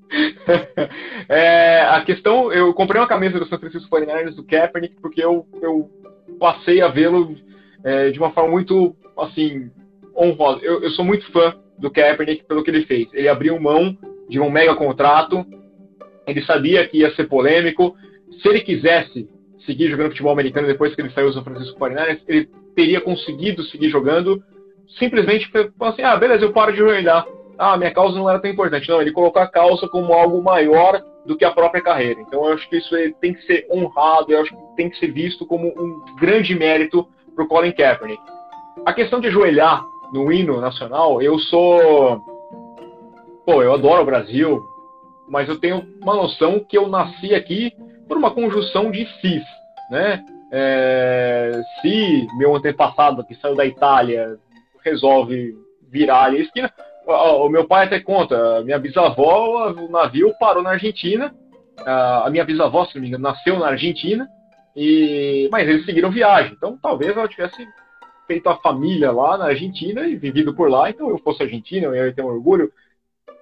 [laughs] É, a questão, eu comprei uma camisa do São Francisco 49ers do Kaepernick porque eu, eu passei a vê-lo é, de uma forma muito, assim, honrosa. Eu, eu sou muito fã do Kaepernick pelo que ele fez. Ele abriu mão de um mega contrato, ele sabia que ia ser polêmico. Se ele quisesse seguir jogando futebol americano depois que ele saiu do São Francisco 49ers, ele teria conseguido seguir jogando, simplesmente falou assim, ah, beleza, eu paro de jogar ah, minha causa não era tão importante. Não, ele colocou a causa como algo maior do que a própria carreira. Então eu acho que isso tem que ser honrado, eu acho que tem que ser visto como um grande mérito para o Colin Kaepernick. A questão de ajoelhar no hino nacional, eu sou. Pô, eu adoro o Brasil, mas eu tenho uma noção que eu nasci aqui por uma conjunção de cis, né? É, se meu antepassado que saiu da Itália resolve virar ali a esquina, o meu pai até conta, minha bisavó, o navio parou na Argentina, a minha bisavó, se não me engano, nasceu na Argentina, e mas eles seguiram viagem. Então talvez ela tivesse feito a família lá na Argentina e vivido por lá, então eu fosse argentino, eu ia ter um orgulho.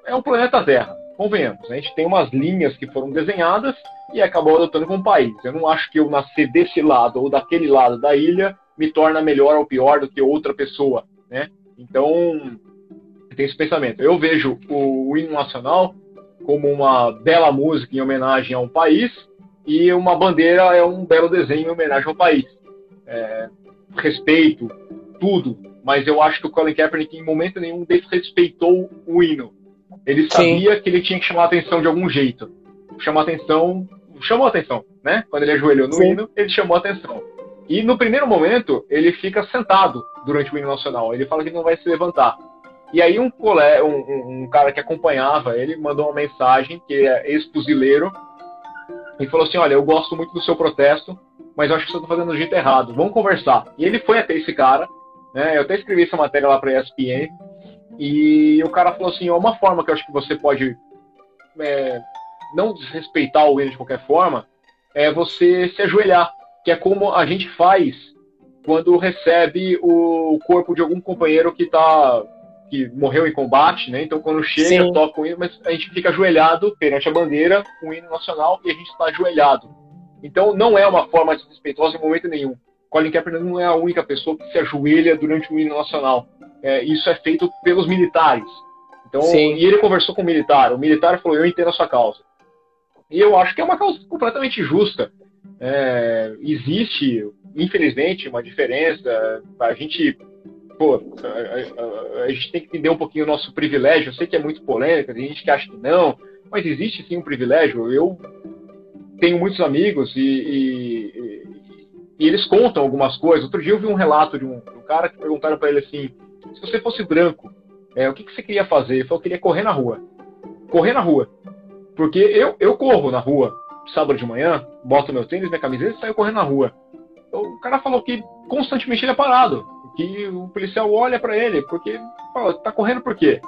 É um planeta Terra, convenhamos. A gente tem umas linhas que foram desenhadas e acabou adotando como país. Eu não acho que eu nascer desse lado ou daquele lado da ilha me torna melhor ou pior do que outra pessoa, né? Então, tem esse pensamento. Eu vejo o, o hino nacional como uma bela música em homenagem a um país e uma bandeira é um belo desenho em homenagem ao país. É, respeito, tudo, mas eu acho que o Colin Kaepernick em momento nenhum desrespeitou o hino. Ele sabia Sim. que ele tinha que chamar a atenção de algum jeito. Chamar atenção, chamou atenção, né? Quando ele ajoelhou no Sim. hino, ele chamou atenção. E no primeiro momento, ele fica sentado durante o hino nacional. Ele fala que não vai se levantar. E aí um, colega, um, um, cara que acompanhava ele mandou uma mensagem, que é ex-fuzileiro, e falou assim, olha, eu gosto muito do seu protesto, mas eu acho que você está fazendo do jeito errado, vamos conversar. E ele foi até esse cara, né, eu até escrevi essa matéria lá para a ESPN, e o cara falou assim, uma forma que eu acho que você pode é, não desrespeitar o hino de qualquer forma, é você se ajoelhar, que é como a gente faz quando recebe o corpo de algum companheiro que está que morreu em combate, né? Então quando chega, Sim. toca o hino, mas a gente fica ajoelhado perante a bandeira, com o hino nacional, e a gente está ajoelhado. Então não é uma forma desrespeitosa em momento nenhum. Colin Kaepernick não é a única pessoa que se ajoelha durante o hino nacional. É, isso é feito pelos militares. Então, Sim. e ele conversou com o militar. O militar falou: Eu entendo a sua causa. E eu acho que é uma causa completamente justa. É, existe, infelizmente, uma diferença. A gente pô, a, a, a, gente tem que entender um pouquinho o nosso privilégio. Eu sei que é muito polêmico, tem gente que acha que não, mas existe sim um privilégio. Eu tenho muitos amigos e, e, e eles contam algumas coisas. Outro dia eu vi um relato de um, um cara que perguntaram para ele assim: se você fosse branco, é, o que, que você queria fazer? Ele falou que queria correr na rua. Correr na rua. Porque eu, eu corro na rua sábado de manhã, boto meu tênis, minha camiseta e saio correndo na rua. O cara falou que constantemente ele é parado que o policial olha para ele, porque fala, tá correndo por quê?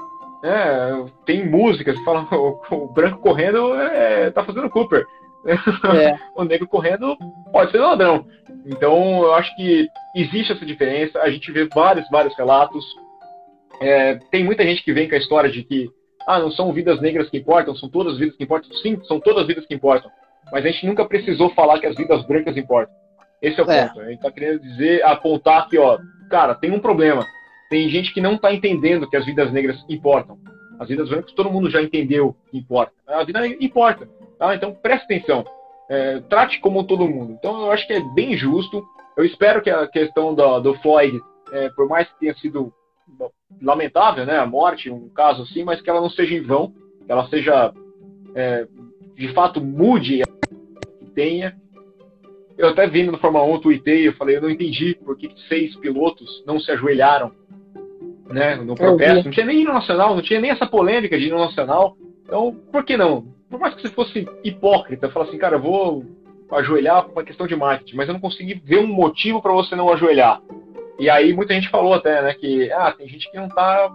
É, tem músicas que falam [laughs] o, o branco correndo é, tá fazendo Cooper. É. [laughs] o negro correndo pode ser ladrão. Então eu acho que existe essa diferença. A gente vê vários, vários relatos. É, tem muita gente que vem com a história de que ah, não são vidas negras que importam, são todas as vidas que importam. Sim, são todas as vidas que importam. Mas a gente nunca precisou falar que as vidas brancas importam. Esse é o é. ponto. A gente tá querendo dizer, apontar que, ó, cara, tem um problema. Tem gente que não está entendendo que as vidas negras importam. As vidas brancas todo mundo já entendeu que importa. A vida importa. Tá? Então preste atenção. É, trate como todo mundo. Então eu acho que é bem justo. Eu espero que a questão do, do Floyd, é, por mais que tenha sido lamentável, né, a morte, um caso assim, mas que ela não seja em vão, que ela seja é, de fato mude, que tenha eu até vi no Fórmula 1, tuitei, eu falei, eu não entendi por que seis pilotos não se ajoelharam né, no protesto. Não tinha nem hino nacional, não tinha nem essa polêmica de hino nacional. Então, por que não? por mais que você fosse hipócrita, falar assim, cara, eu vou ajoelhar por uma questão de marketing, mas eu não consegui ver um motivo para você não ajoelhar. E aí muita gente falou até, né, que ah, tem gente que não tá.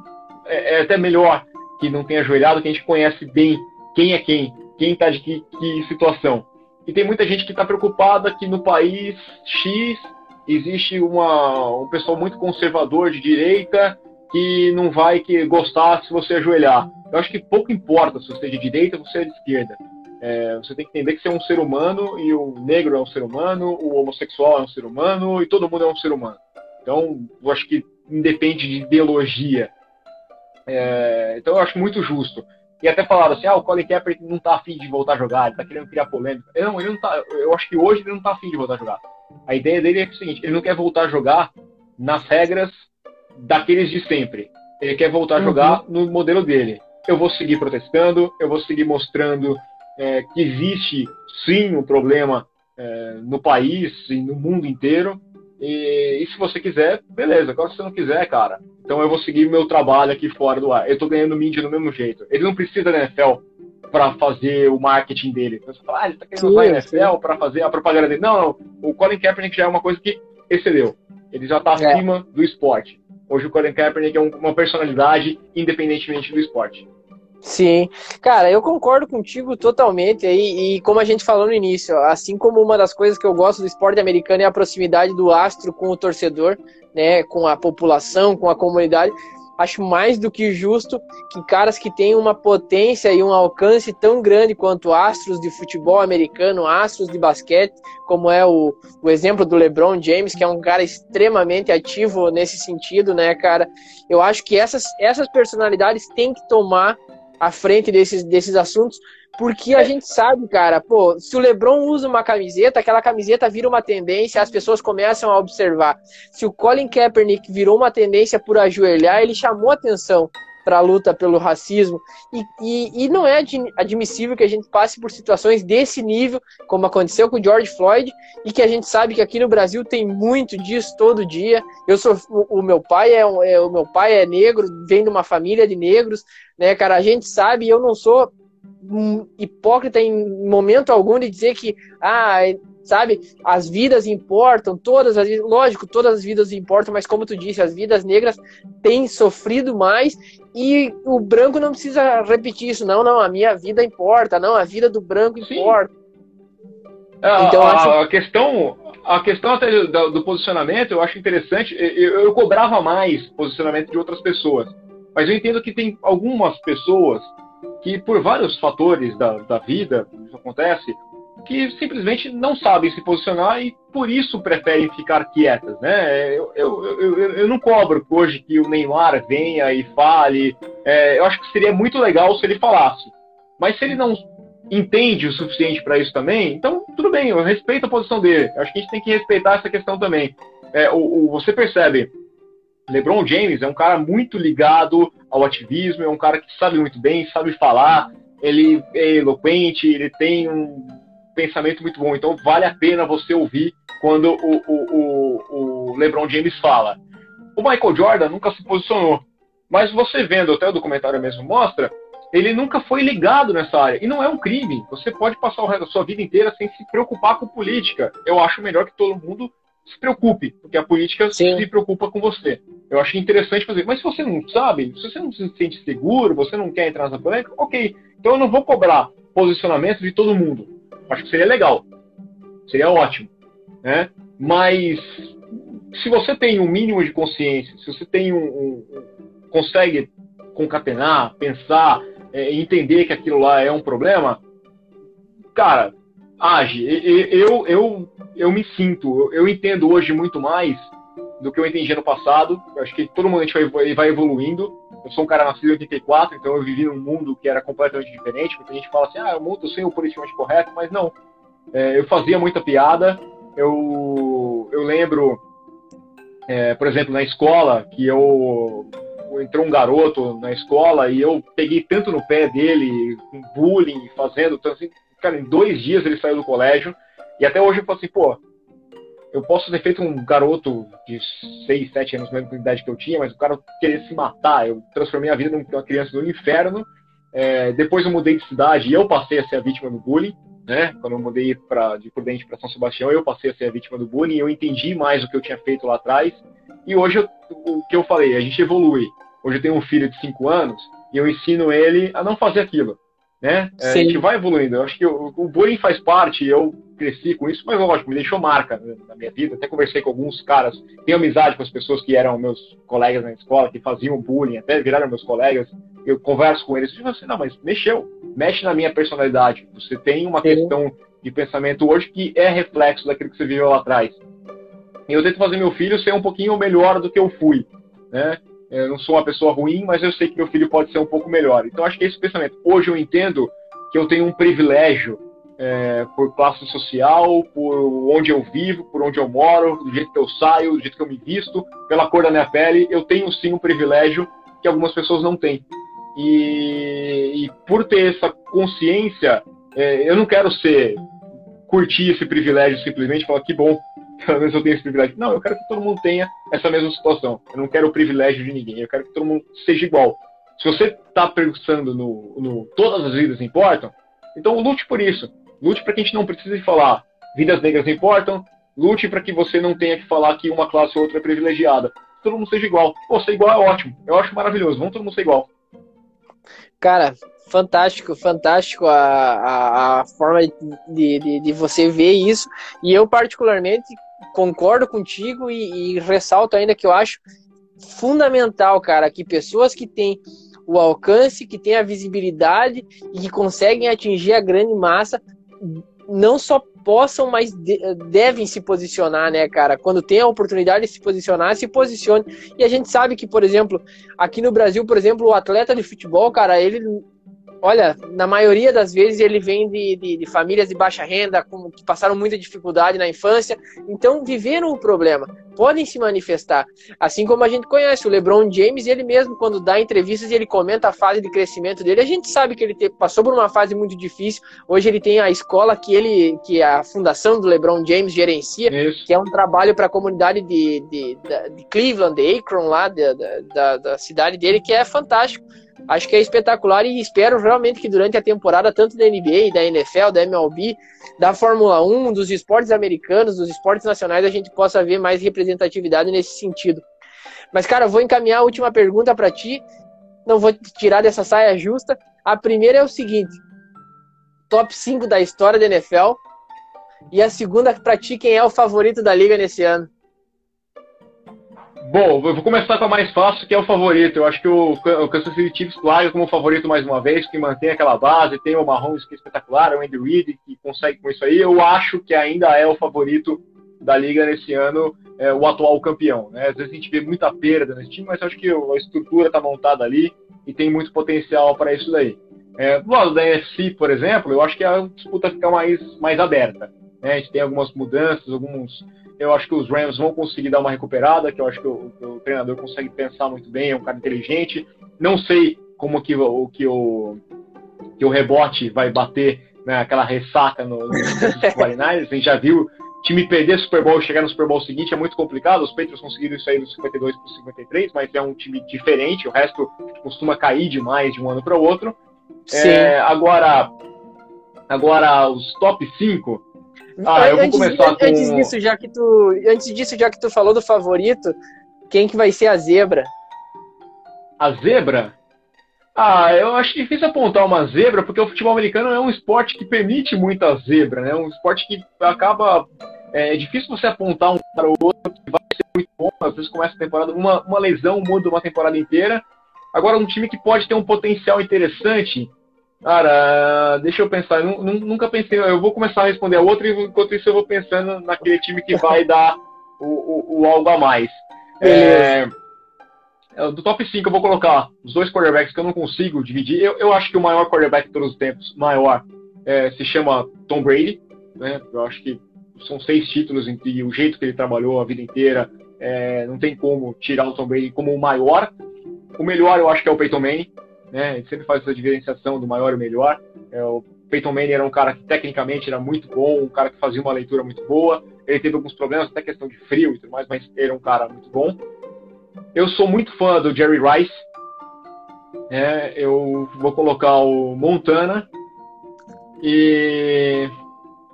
É, é até melhor que não tenha ajoelhado, que a gente conhece bem quem é quem, quem tá de que, que situação. E tem muita gente que está preocupada que no país X existe uma, um pessoal muito conservador de direita que não vai que gostar se você ajoelhar. Eu acho que pouco importa se você é de direita ou você é de esquerda. É, você tem que entender que você é um ser humano e o negro é um ser humano, o homossexual é um ser humano e todo mundo é um ser humano. Então, eu acho que independe de ideologia. É, então, eu acho muito justo. E até falaram assim, ah, o Colin Kaepernick não tá afim de voltar a jogar, ele tá querendo criar polêmica. Não, ele não tá, eu acho que hoje ele não tá afim de voltar a jogar. A ideia dele é o seguinte, ele não quer voltar a jogar nas regras daqueles de sempre. Ele quer voltar uhum. a jogar no modelo dele. Eu vou seguir protestando, eu vou seguir mostrando é, que existe sim um problema é, no país e no mundo inteiro. E, e, se você quiser, beleza. Agora, se você não quiser, cara, então eu vou seguir meu trabalho aqui fora do ar. Eu tô ganhando mídia do mesmo jeito. Ele não precisa da NFL para fazer o marketing dele. Então, você fala, ah, ele tá querendo usar a NFL para fazer a propaganda dele. Não, não. O Colin Kaepernick já é uma coisa que excedeu. Ele já tá é. acima do esporte. Hoje o Colin Kaepernick é uma personalidade independentemente do esporte. Sim, cara, eu concordo contigo totalmente aí, e como a gente falou no início, assim como uma das coisas que eu gosto do esporte americano é a proximidade do astro com o torcedor, né, com a população, com a comunidade, acho mais do que justo que caras que têm uma potência e um alcance tão grande quanto astros de futebol americano, astros de basquete, como é o, o exemplo do LeBron James, que é um cara extremamente ativo nesse sentido, né, cara? Eu acho que essas, essas personalidades têm que tomar à frente desses, desses assuntos, porque a gente sabe, cara, pô, se o LeBron usa uma camiseta, aquela camiseta vira uma tendência, as pessoas começam a observar. Se o Colin Kaepernick virou uma tendência por ajoelhar, ele chamou atenção para a luta pelo racismo. E, e, e, não é admissível que a gente passe por situações desse nível, como aconteceu com o George Floyd, e que a gente sabe que aqui no Brasil tem muito disso todo dia. Eu sou o, o meu pai é, é, o meu pai é negro, vem de uma família de negros, né, cara? A gente sabe, eu não sou hipócrita em momento algum de dizer que ah, sabe? As vidas importam, todas as vidas, lógico, todas as vidas importam, mas como tu disse, as vidas negras têm sofrido mais e o branco não precisa repetir isso, não, não, a minha vida importa, não, a vida do branco importa. É, então, a, acho... a, questão, a questão até do, do posicionamento, eu acho interessante. Eu, eu, cobrava mais posicionamento de outras pessoas, mas eu entendo que tem algumas pessoas que, por vários fatores da, da vida, isso acontece, que simplesmente não sabem se posicionar e por isso preferem ficar quietas, né? Eu, eu, eu, eu não cobro hoje que o Neymar venha e fale. É, eu acho que seria muito legal se ele falasse. Mas se ele não entende o suficiente para isso também, então tudo bem, eu respeito a posição dele. Eu acho que a gente tem que respeitar essa questão também. É, o, o, você percebe, LeBron James é um cara muito ligado ao ativismo, é um cara que sabe muito bem, sabe falar, ele é eloquente, ele tem um pensamento muito bom. Então vale a pena você ouvir quando o, o, o, o LeBron James fala. O Michael Jordan nunca se posicionou, mas você vendo até o documentário mesmo mostra, ele nunca foi ligado nessa área. E não é um crime. Você pode passar o resto da sua vida inteira sem se preocupar com política. Eu acho melhor que todo mundo se preocupe, porque a política Sim. se preocupa com você. Eu acho interessante fazer. Mas se você não sabe, se você não se sente seguro, você não quer entrar nessa polêmica, ok. Então eu não vou cobrar posicionamento de todo mundo. Acho que seria legal. Seria ótimo. Né? Mas se você tem um mínimo de consciência, se você tem um, um, consegue concatenar, pensar, é, entender que aquilo lá é um problema, cara, age. Eu, eu, eu me sinto, eu entendo hoje muito mais do que eu entendi no passado. Eu acho que todo mundo a gente vai, vai evoluindo. Eu sou um cara nascido em 84, então eu vivi num mundo que era completamente diferente. Muita gente fala assim, ah, o mundo sem o politicamente correto, mas não. É, eu fazia muita piada. Eu, eu lembro, é, por exemplo, na escola, que eu entrou um garoto na escola e eu peguei tanto no pé dele, com bullying, fazendo, então, assim, cara, em dois dias ele saiu do colégio. E até hoje eu falo assim, pô, eu posso ter feito um garoto de 6, 7 anos, mesmo com a idade que eu tinha, mas o cara querer se matar. Eu transformei a vida de uma criança no inferno É, depois eu mudei de cidade e eu passei a ser a vítima do bullying, né? Quando eu mudei pra, de Prudente para São Sebastião, eu passei a ser a vítima do bullying, eu entendi mais o que eu tinha feito lá atrás. E hoje, eu, o que eu falei, a gente evolui. Hoje eu tenho um filho de 5 anos e eu ensino ele a não fazer aquilo né? É, a gente vai evoluindo. Eu acho que o, o bullying faz parte, eu cresci com isso, mas lógico, me deixou marca na minha vida. Até conversei com alguns caras, tenho amizade com as pessoas que eram meus colegas na escola, que faziam bullying, até viraram meus colegas. Eu converso com eles e digo assim, não, mas mexeu, mexe na minha personalidade. Você tem uma Sim. questão de pensamento hoje que é reflexo daquilo que você viveu lá atrás. Eu tento fazer meu filho ser um pouquinho melhor do que eu fui, né? Eu não sou uma pessoa ruim, mas eu sei que meu filho pode ser um pouco melhor. Então, acho que é esse pensamento. Hoje eu entendo que eu tenho um privilégio é, por classe social, por onde eu vivo, por onde eu moro, do jeito que eu saio, do jeito que eu me visto, pela cor da minha pele. Eu tenho sim um privilégio que algumas pessoas não têm. E, e por ter essa consciência, é, eu não quero ser curtir esse privilégio simplesmente falar que bom, [laughs] pelo menos eu tenho esse privilégio. Não, eu quero que todo mundo tenha essa mesma situação. Eu não quero o privilégio de ninguém. Eu quero que todo mundo seja igual. Se você está pensando no, no, todas as vidas importam, então lute por isso. Lute para que a gente não precise falar vidas negras importam. Lute para que você não tenha que falar que uma classe ou outra é privilegiada. Todo mundo seja igual. Pô, ser igual é ótimo. Eu acho maravilhoso. Vamos todo mundo ser igual. Cara, fantástico, fantástico a, a, a forma de, de, de, você ver isso. E eu, particularmente, concordo contigo e, e ressalto ainda que eu acho fundamental, cara, que pessoas que têm o alcance, que têm a visibilidade e que conseguem atingir a grande massa, não só possam, mas de, devem se posicionar, né, cara? Quando tem a oportunidade de se posicionar, se posicione. E a gente sabe que, por exemplo, aqui no Brasil, por exemplo, o atleta de futebol, cara, ele olha, na maioria das vezes ele vem de, de, de, famílias de baixa renda, com, que passaram muita dificuldade na infância, então viveram o problema, podem se manifestar. Assim como a gente conhece o LeBron James, ele mesmo, quando dá entrevistas e ele comenta a fase de crescimento dele, a gente sabe que ele te, passou por uma fase muito difícil. Hoje ele tem a escola que ele, que a fundação do LeBron James gerencia, Isso. que é um trabalho para a comunidade de, de, de, Cleveland, de Akron, lá, da, da, da cidade dele, que é fantástico Acho que é espetacular e espero realmente que durante a temporada, tanto da NBA, da NFL, da MLB, da Fórmula 1, dos esportes americanos, dos esportes nacionais, a gente possa ver mais representatividade nesse sentido. Mas, cara, vou encaminhar a última pergunta para ti. Não vou te tirar dessa saia justa. A primeira é o seguinte: top 5 da história da NFL. E a segunda para ti, quem é o favorito da liga nesse ano? Bom, eu vou começar com a mais fácil, que é o favorito. Eu acho que o, o Kansas City Chiefs larga como favorito mais uma vez, que mantém aquela base, tem o Mahomes que é espetacular, o Andy Reid que consegue com isso aí. Eu acho que ainda é o favorito da liga nesse ano, é, o atual campeão. Né? Às vezes a gente vê muita perda nesse time, mas acho que a estrutura está montada ali e tem muito potencial para isso daí. É, do lado da NFC, por exemplo, eu acho que a disputa fica mais, mais aberta. Né? A gente tem algumas mudanças, alguns eu acho que os Rams vão conseguir dar uma recuperada, que eu acho que o, o treinador consegue pensar muito bem, é um cara inteligente. Não sei como que o, que o, que o rebote vai bater naquela né, ressaca no, no 49ers. A gente já viu time perder Super Bowl e chegar no Super Bowl seguinte é muito complicado. Os Patriots conseguiram aí dos 52 para 53, mas é um time diferente. O resto costuma cair demais de um ano para o outro. É, agora, agora os top 5 ah, eu vou antes, começar com... Antes disso, já que tu, antes disso, já que tu falou do favorito, quem que vai ser a zebra? A zebra? Ah, eu acho difícil apontar uma zebra, porque o futebol americano é um esporte que permite muita zebra, né? Um esporte que acaba. É, é difícil você apontar um para o outro que vai ser muito bom. Às vezes começa a temporada, uma, uma lesão muda uma temporada inteira. Agora, um time que pode ter um potencial interessante Cara, deixa eu pensar. Eu nunca pensei. Eu vou começar a responder a outra e enquanto isso eu vou pensando naquele time que vai dar o, o, o algo a mais. É, é do top 5 eu vou colocar os dois quarterbacks que eu não consigo dividir. Eu, eu acho que o maior quarterback de todos os tempos, maior, é, se chama Tom Brady. Né? Eu acho que são seis títulos e o jeito que ele trabalhou a vida inteira, é, não tem como tirar o Tom Brady como o maior. O melhor eu acho que é o Peyton Manning né? A gente sempre faz essa diferenciação do maior e melhor. É, o Peyton Manning era um cara que tecnicamente era muito bom, um cara que fazia uma leitura muito boa. Ele teve alguns problemas, até questão de frio e tudo mais, mas era um cara muito bom. Eu sou muito fã do Jerry Rice. É, eu vou colocar o Montana. E.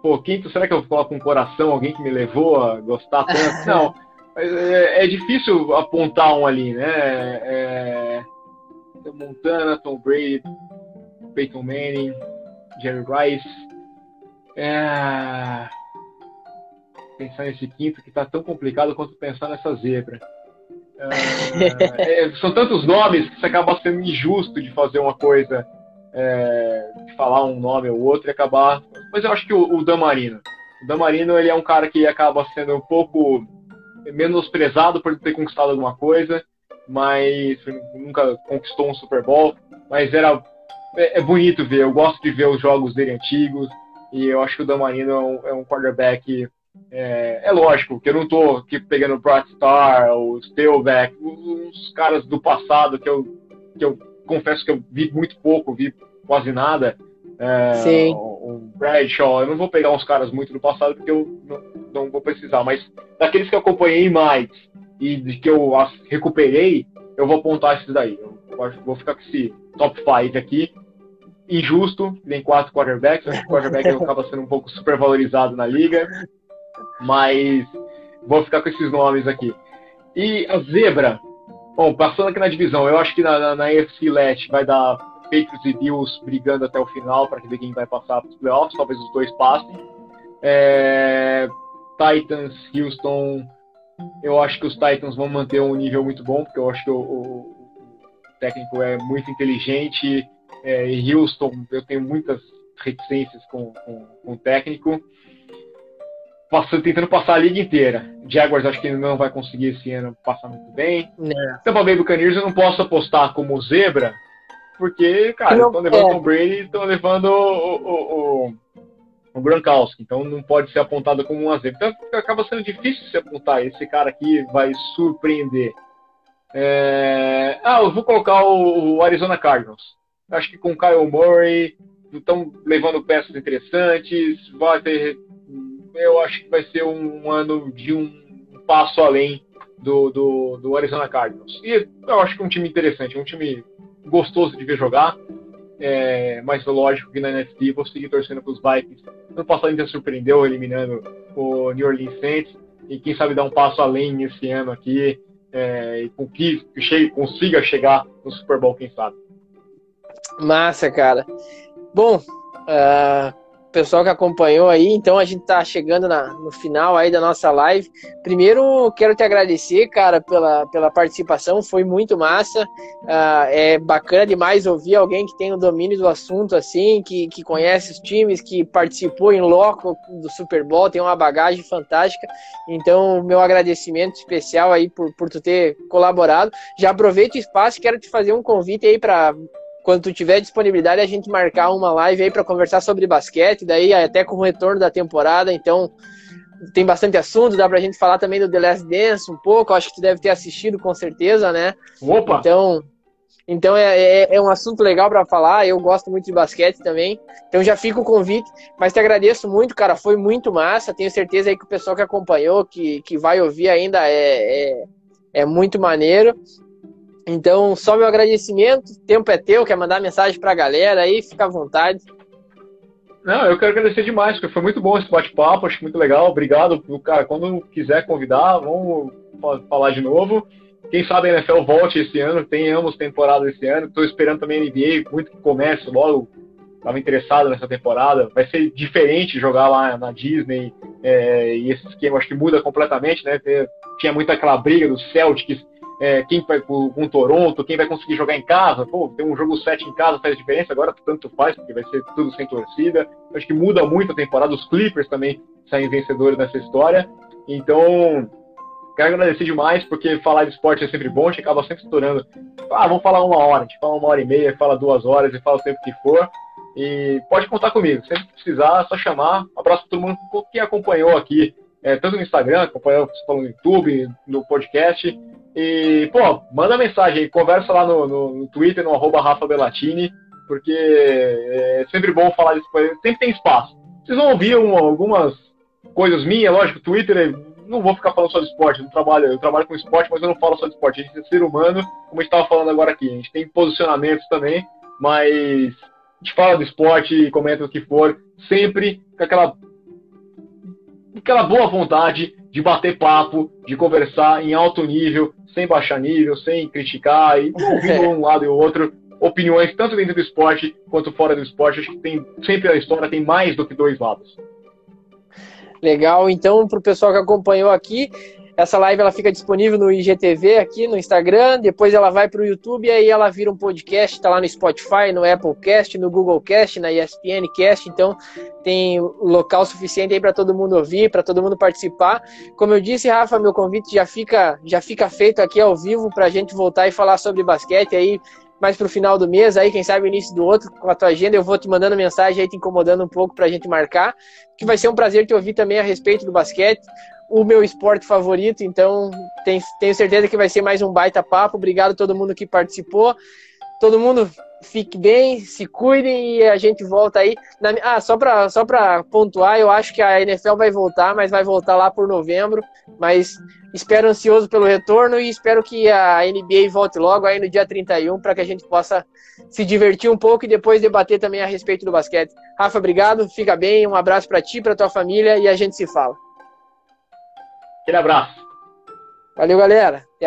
Pô, quinto, será que eu coloco um coração? Alguém que me levou a gostar tanto? [laughs] Não. É, é, difícil apontar um ali, né? É, Montana, Tom Brady, Peyton Manning, Jerry Rice. É... Pensar nesse quinto que tá tão complicado quanto pensar nessa zebra. É... é, são tantos nomes que você acaba sendo injusto de fazer uma coisa, é... de falar um nome ou outro e acabar. Mas eu acho que o, o Damarino. O Damarino ele é um cara que acaba sendo um pouco menosprezado por ter conquistado alguma coisa, mas nunca conquistou um Super Bowl. Mas era é, é, bonito ver, eu gosto de ver os jogos dele antigos, e eu acho que o Damarino é um, é um quarterback. É, é, lógico que eu não estou aqui pegando o Brad Star, o Stelbeck, os caras do passado que eu, que eu confesso que eu vi muito pouco, vi quase nada. É, Sim. O, o Bradshaw, eu não vou pegar uns caras muito do passado porque eu não, não vou precisar, mas daqueles que eu acompanhei mais e de que eu recuperei, eu vou apontar esses daí. Eu vou ficar com esse top 5 aqui injusto, tem quatro quarterbacks, acho que o quarterback [laughs] acaba sendo um pouco supervalorizado na liga, mas vou ficar com esses nomes aqui. E a zebra, bom, passando aqui na divisão, eu acho que na, na, na AFC Leste vai dar Patriots e Bills brigando até o final para ver quem vai passar para os playoffs, talvez os dois passem. É, Titans, Houston, eu acho que os Titans vão manter um nível muito bom, porque eu acho que o, o, técnico é muito inteligente, é, em Houston eu tenho muitas reticências com, com, com o técnico. Passando, tentando passar a liga inteira. Jaguars acho que não vai conseguir esse ano passar muito bem. É. Tampa Bay Buccaneers eu não posso apostar como zebra, porque, cara, estão levando é. o Brady e estão levando o, o, o, o Gronkowski, então não pode ser apontado como uma zebra. Então acaba sendo difícil se apontar. Esse cara aqui vai surpreender. É... Ah, eu vou colocar o Arizona Cardinals. Acho que com Kyle Murray estão levando peças interessantes. Vai ter, eu acho que vai ser um ano de um passo além do, do, do Arizona Cardinals. E eu acho que é um time interessante, um time gostoso de ver jogar. É, mas lógico que na NFC vou seguir torcendo para os Vikings. Ano passado ainda surpreendeu eliminando o New Orleans Saints e quem sabe dar um passo além esse ano aqui é, e com que chegue, consiga chegar no Super Bowl, quem sabe. Massa, cara. Bom, uh, pessoal que acompanhou aí, então a gente tá chegando na, no final aí da nossa live. Primeiro, quero te agradecer, cara, pela, pela participação, foi muito massa. Uh, é bacana demais ouvir alguém que tem o domínio do assunto, assim, que, que conhece os times, que participou em loco do Super Bowl, tem uma bagagem fantástica. Então, meu agradecimento especial aí por, por tu ter colaborado. Já aproveito o espaço, quero te fazer um convite aí para quando tu tiver disponibilidade, a gente marcar uma live aí para conversar sobre basquete, daí até com o retorno da temporada, então tem bastante assunto, dá pra gente falar também do The Last Dance um pouco, acho que tu deve ter assistido com certeza, né? Opa! Então, então é, é, é um assunto legal para falar, eu gosto muito de basquete também, então já fica o convite, mas te agradeço muito, cara, foi muito massa, tenho certeza aí que o pessoal que acompanhou, que, que vai ouvir ainda é, é, é muito maneiro, então, só meu agradecimento. O tempo é teu, quer mandar mensagem para a galera aí, fica à vontade. Não, eu quero agradecer demais, porque foi muito bom esse bate-papo, acho muito legal. Obrigado, cara. Quando quiser convidar, vamos falar de novo. Quem sabe a NFL volte esse ano, tenhamos temporada esse ano. Estou esperando também a NBA, muito que comece logo. Estava interessado nessa temporada. Vai ser diferente jogar lá na Disney é, e esse esquema acho que muda completamente, né? Tinha muita aquela briga dos Celtics é, quem vai com, com Toronto, quem vai conseguir jogar em casa. Pô, tem um jogo 7 em casa faz diferença, agora tanto faz, porque vai ser tudo sem torcida. Acho que muda muito a temporada. Os Clippers também saem vencedores nessa história. Então, quero agradecer demais, porque falar de esporte é sempre bom, a gente acaba sempre estourando. Ah, vamos falar uma hora, a gente fala uma hora e meia, fala duas horas e fala o tempo que for. E pode contar comigo, sempre que precisar, é só chamar. Um abraço para todo mundo que acompanhou aqui, é, tanto no Instagram, acompanhou no YouTube, no podcast. E, pô, manda mensagem aí, conversa lá no, no, no Twitter, no arroba Rafa Bellatini, porque é sempre bom falar disso, sempre tem espaço. Vocês vão ouvir um, algumas coisas minhas, lógico, Twitter não vou ficar falando só de esporte, eu, trabalho, eu trabalho com esporte, mas eu não falo só de esporte. A gente é ser humano, como a gente estava falando agora aqui. A gente tem posicionamentos também, mas a gente fala do esporte, comenta o que for, sempre com aquela, aquela boa vontade de bater papo, de conversar em alto nível, sem baixar nível, sem criticar, e [laughs] ouvindo um lado e o outro, opiniões tanto dentro do esporte quanto fora do esporte. Acho que tem sempre a história tem mais do que dois lados. Legal, então para o pessoal que acompanhou aqui, essa live ela fica disponível no IGTV aqui no Instagram, depois ela vai para o YouTube e aí ela vira um podcast, está lá no Spotify, no Apple Cast, no Google Cast, na ESPN Cast, então tem local suficiente aí para todo mundo ouvir, para todo mundo participar. Como eu disse, Rafa, meu convite já fica já fica feito aqui ao vivo para a gente voltar e falar sobre basquete aí mais pro final do mês, aí, quem sabe início do outro, com a tua agenda, eu vou te mandando mensagem aí, te incomodando um pouco pra gente marcar, que vai ser um prazer te ouvir também a respeito do basquete, o meu esporte favorito, então tenho, certeza que vai ser mais um baita papo. Obrigado a todo mundo que participou. Todo mundo fique bem, se cuidem e a gente volta aí. Na, ah, só para só pontuar, eu acho que a NFL vai voltar, mas vai voltar lá por novembro. Mas espero ansioso pelo retorno e espero que a NBA volte logo aí no dia 31 para que a gente possa se divertir um pouco e depois debater também a respeito do basquete. Rafa, obrigado, fica bem, um abraço para ti, para tua família e a gente se fala. Aquele abraço. Valeu, galera. Até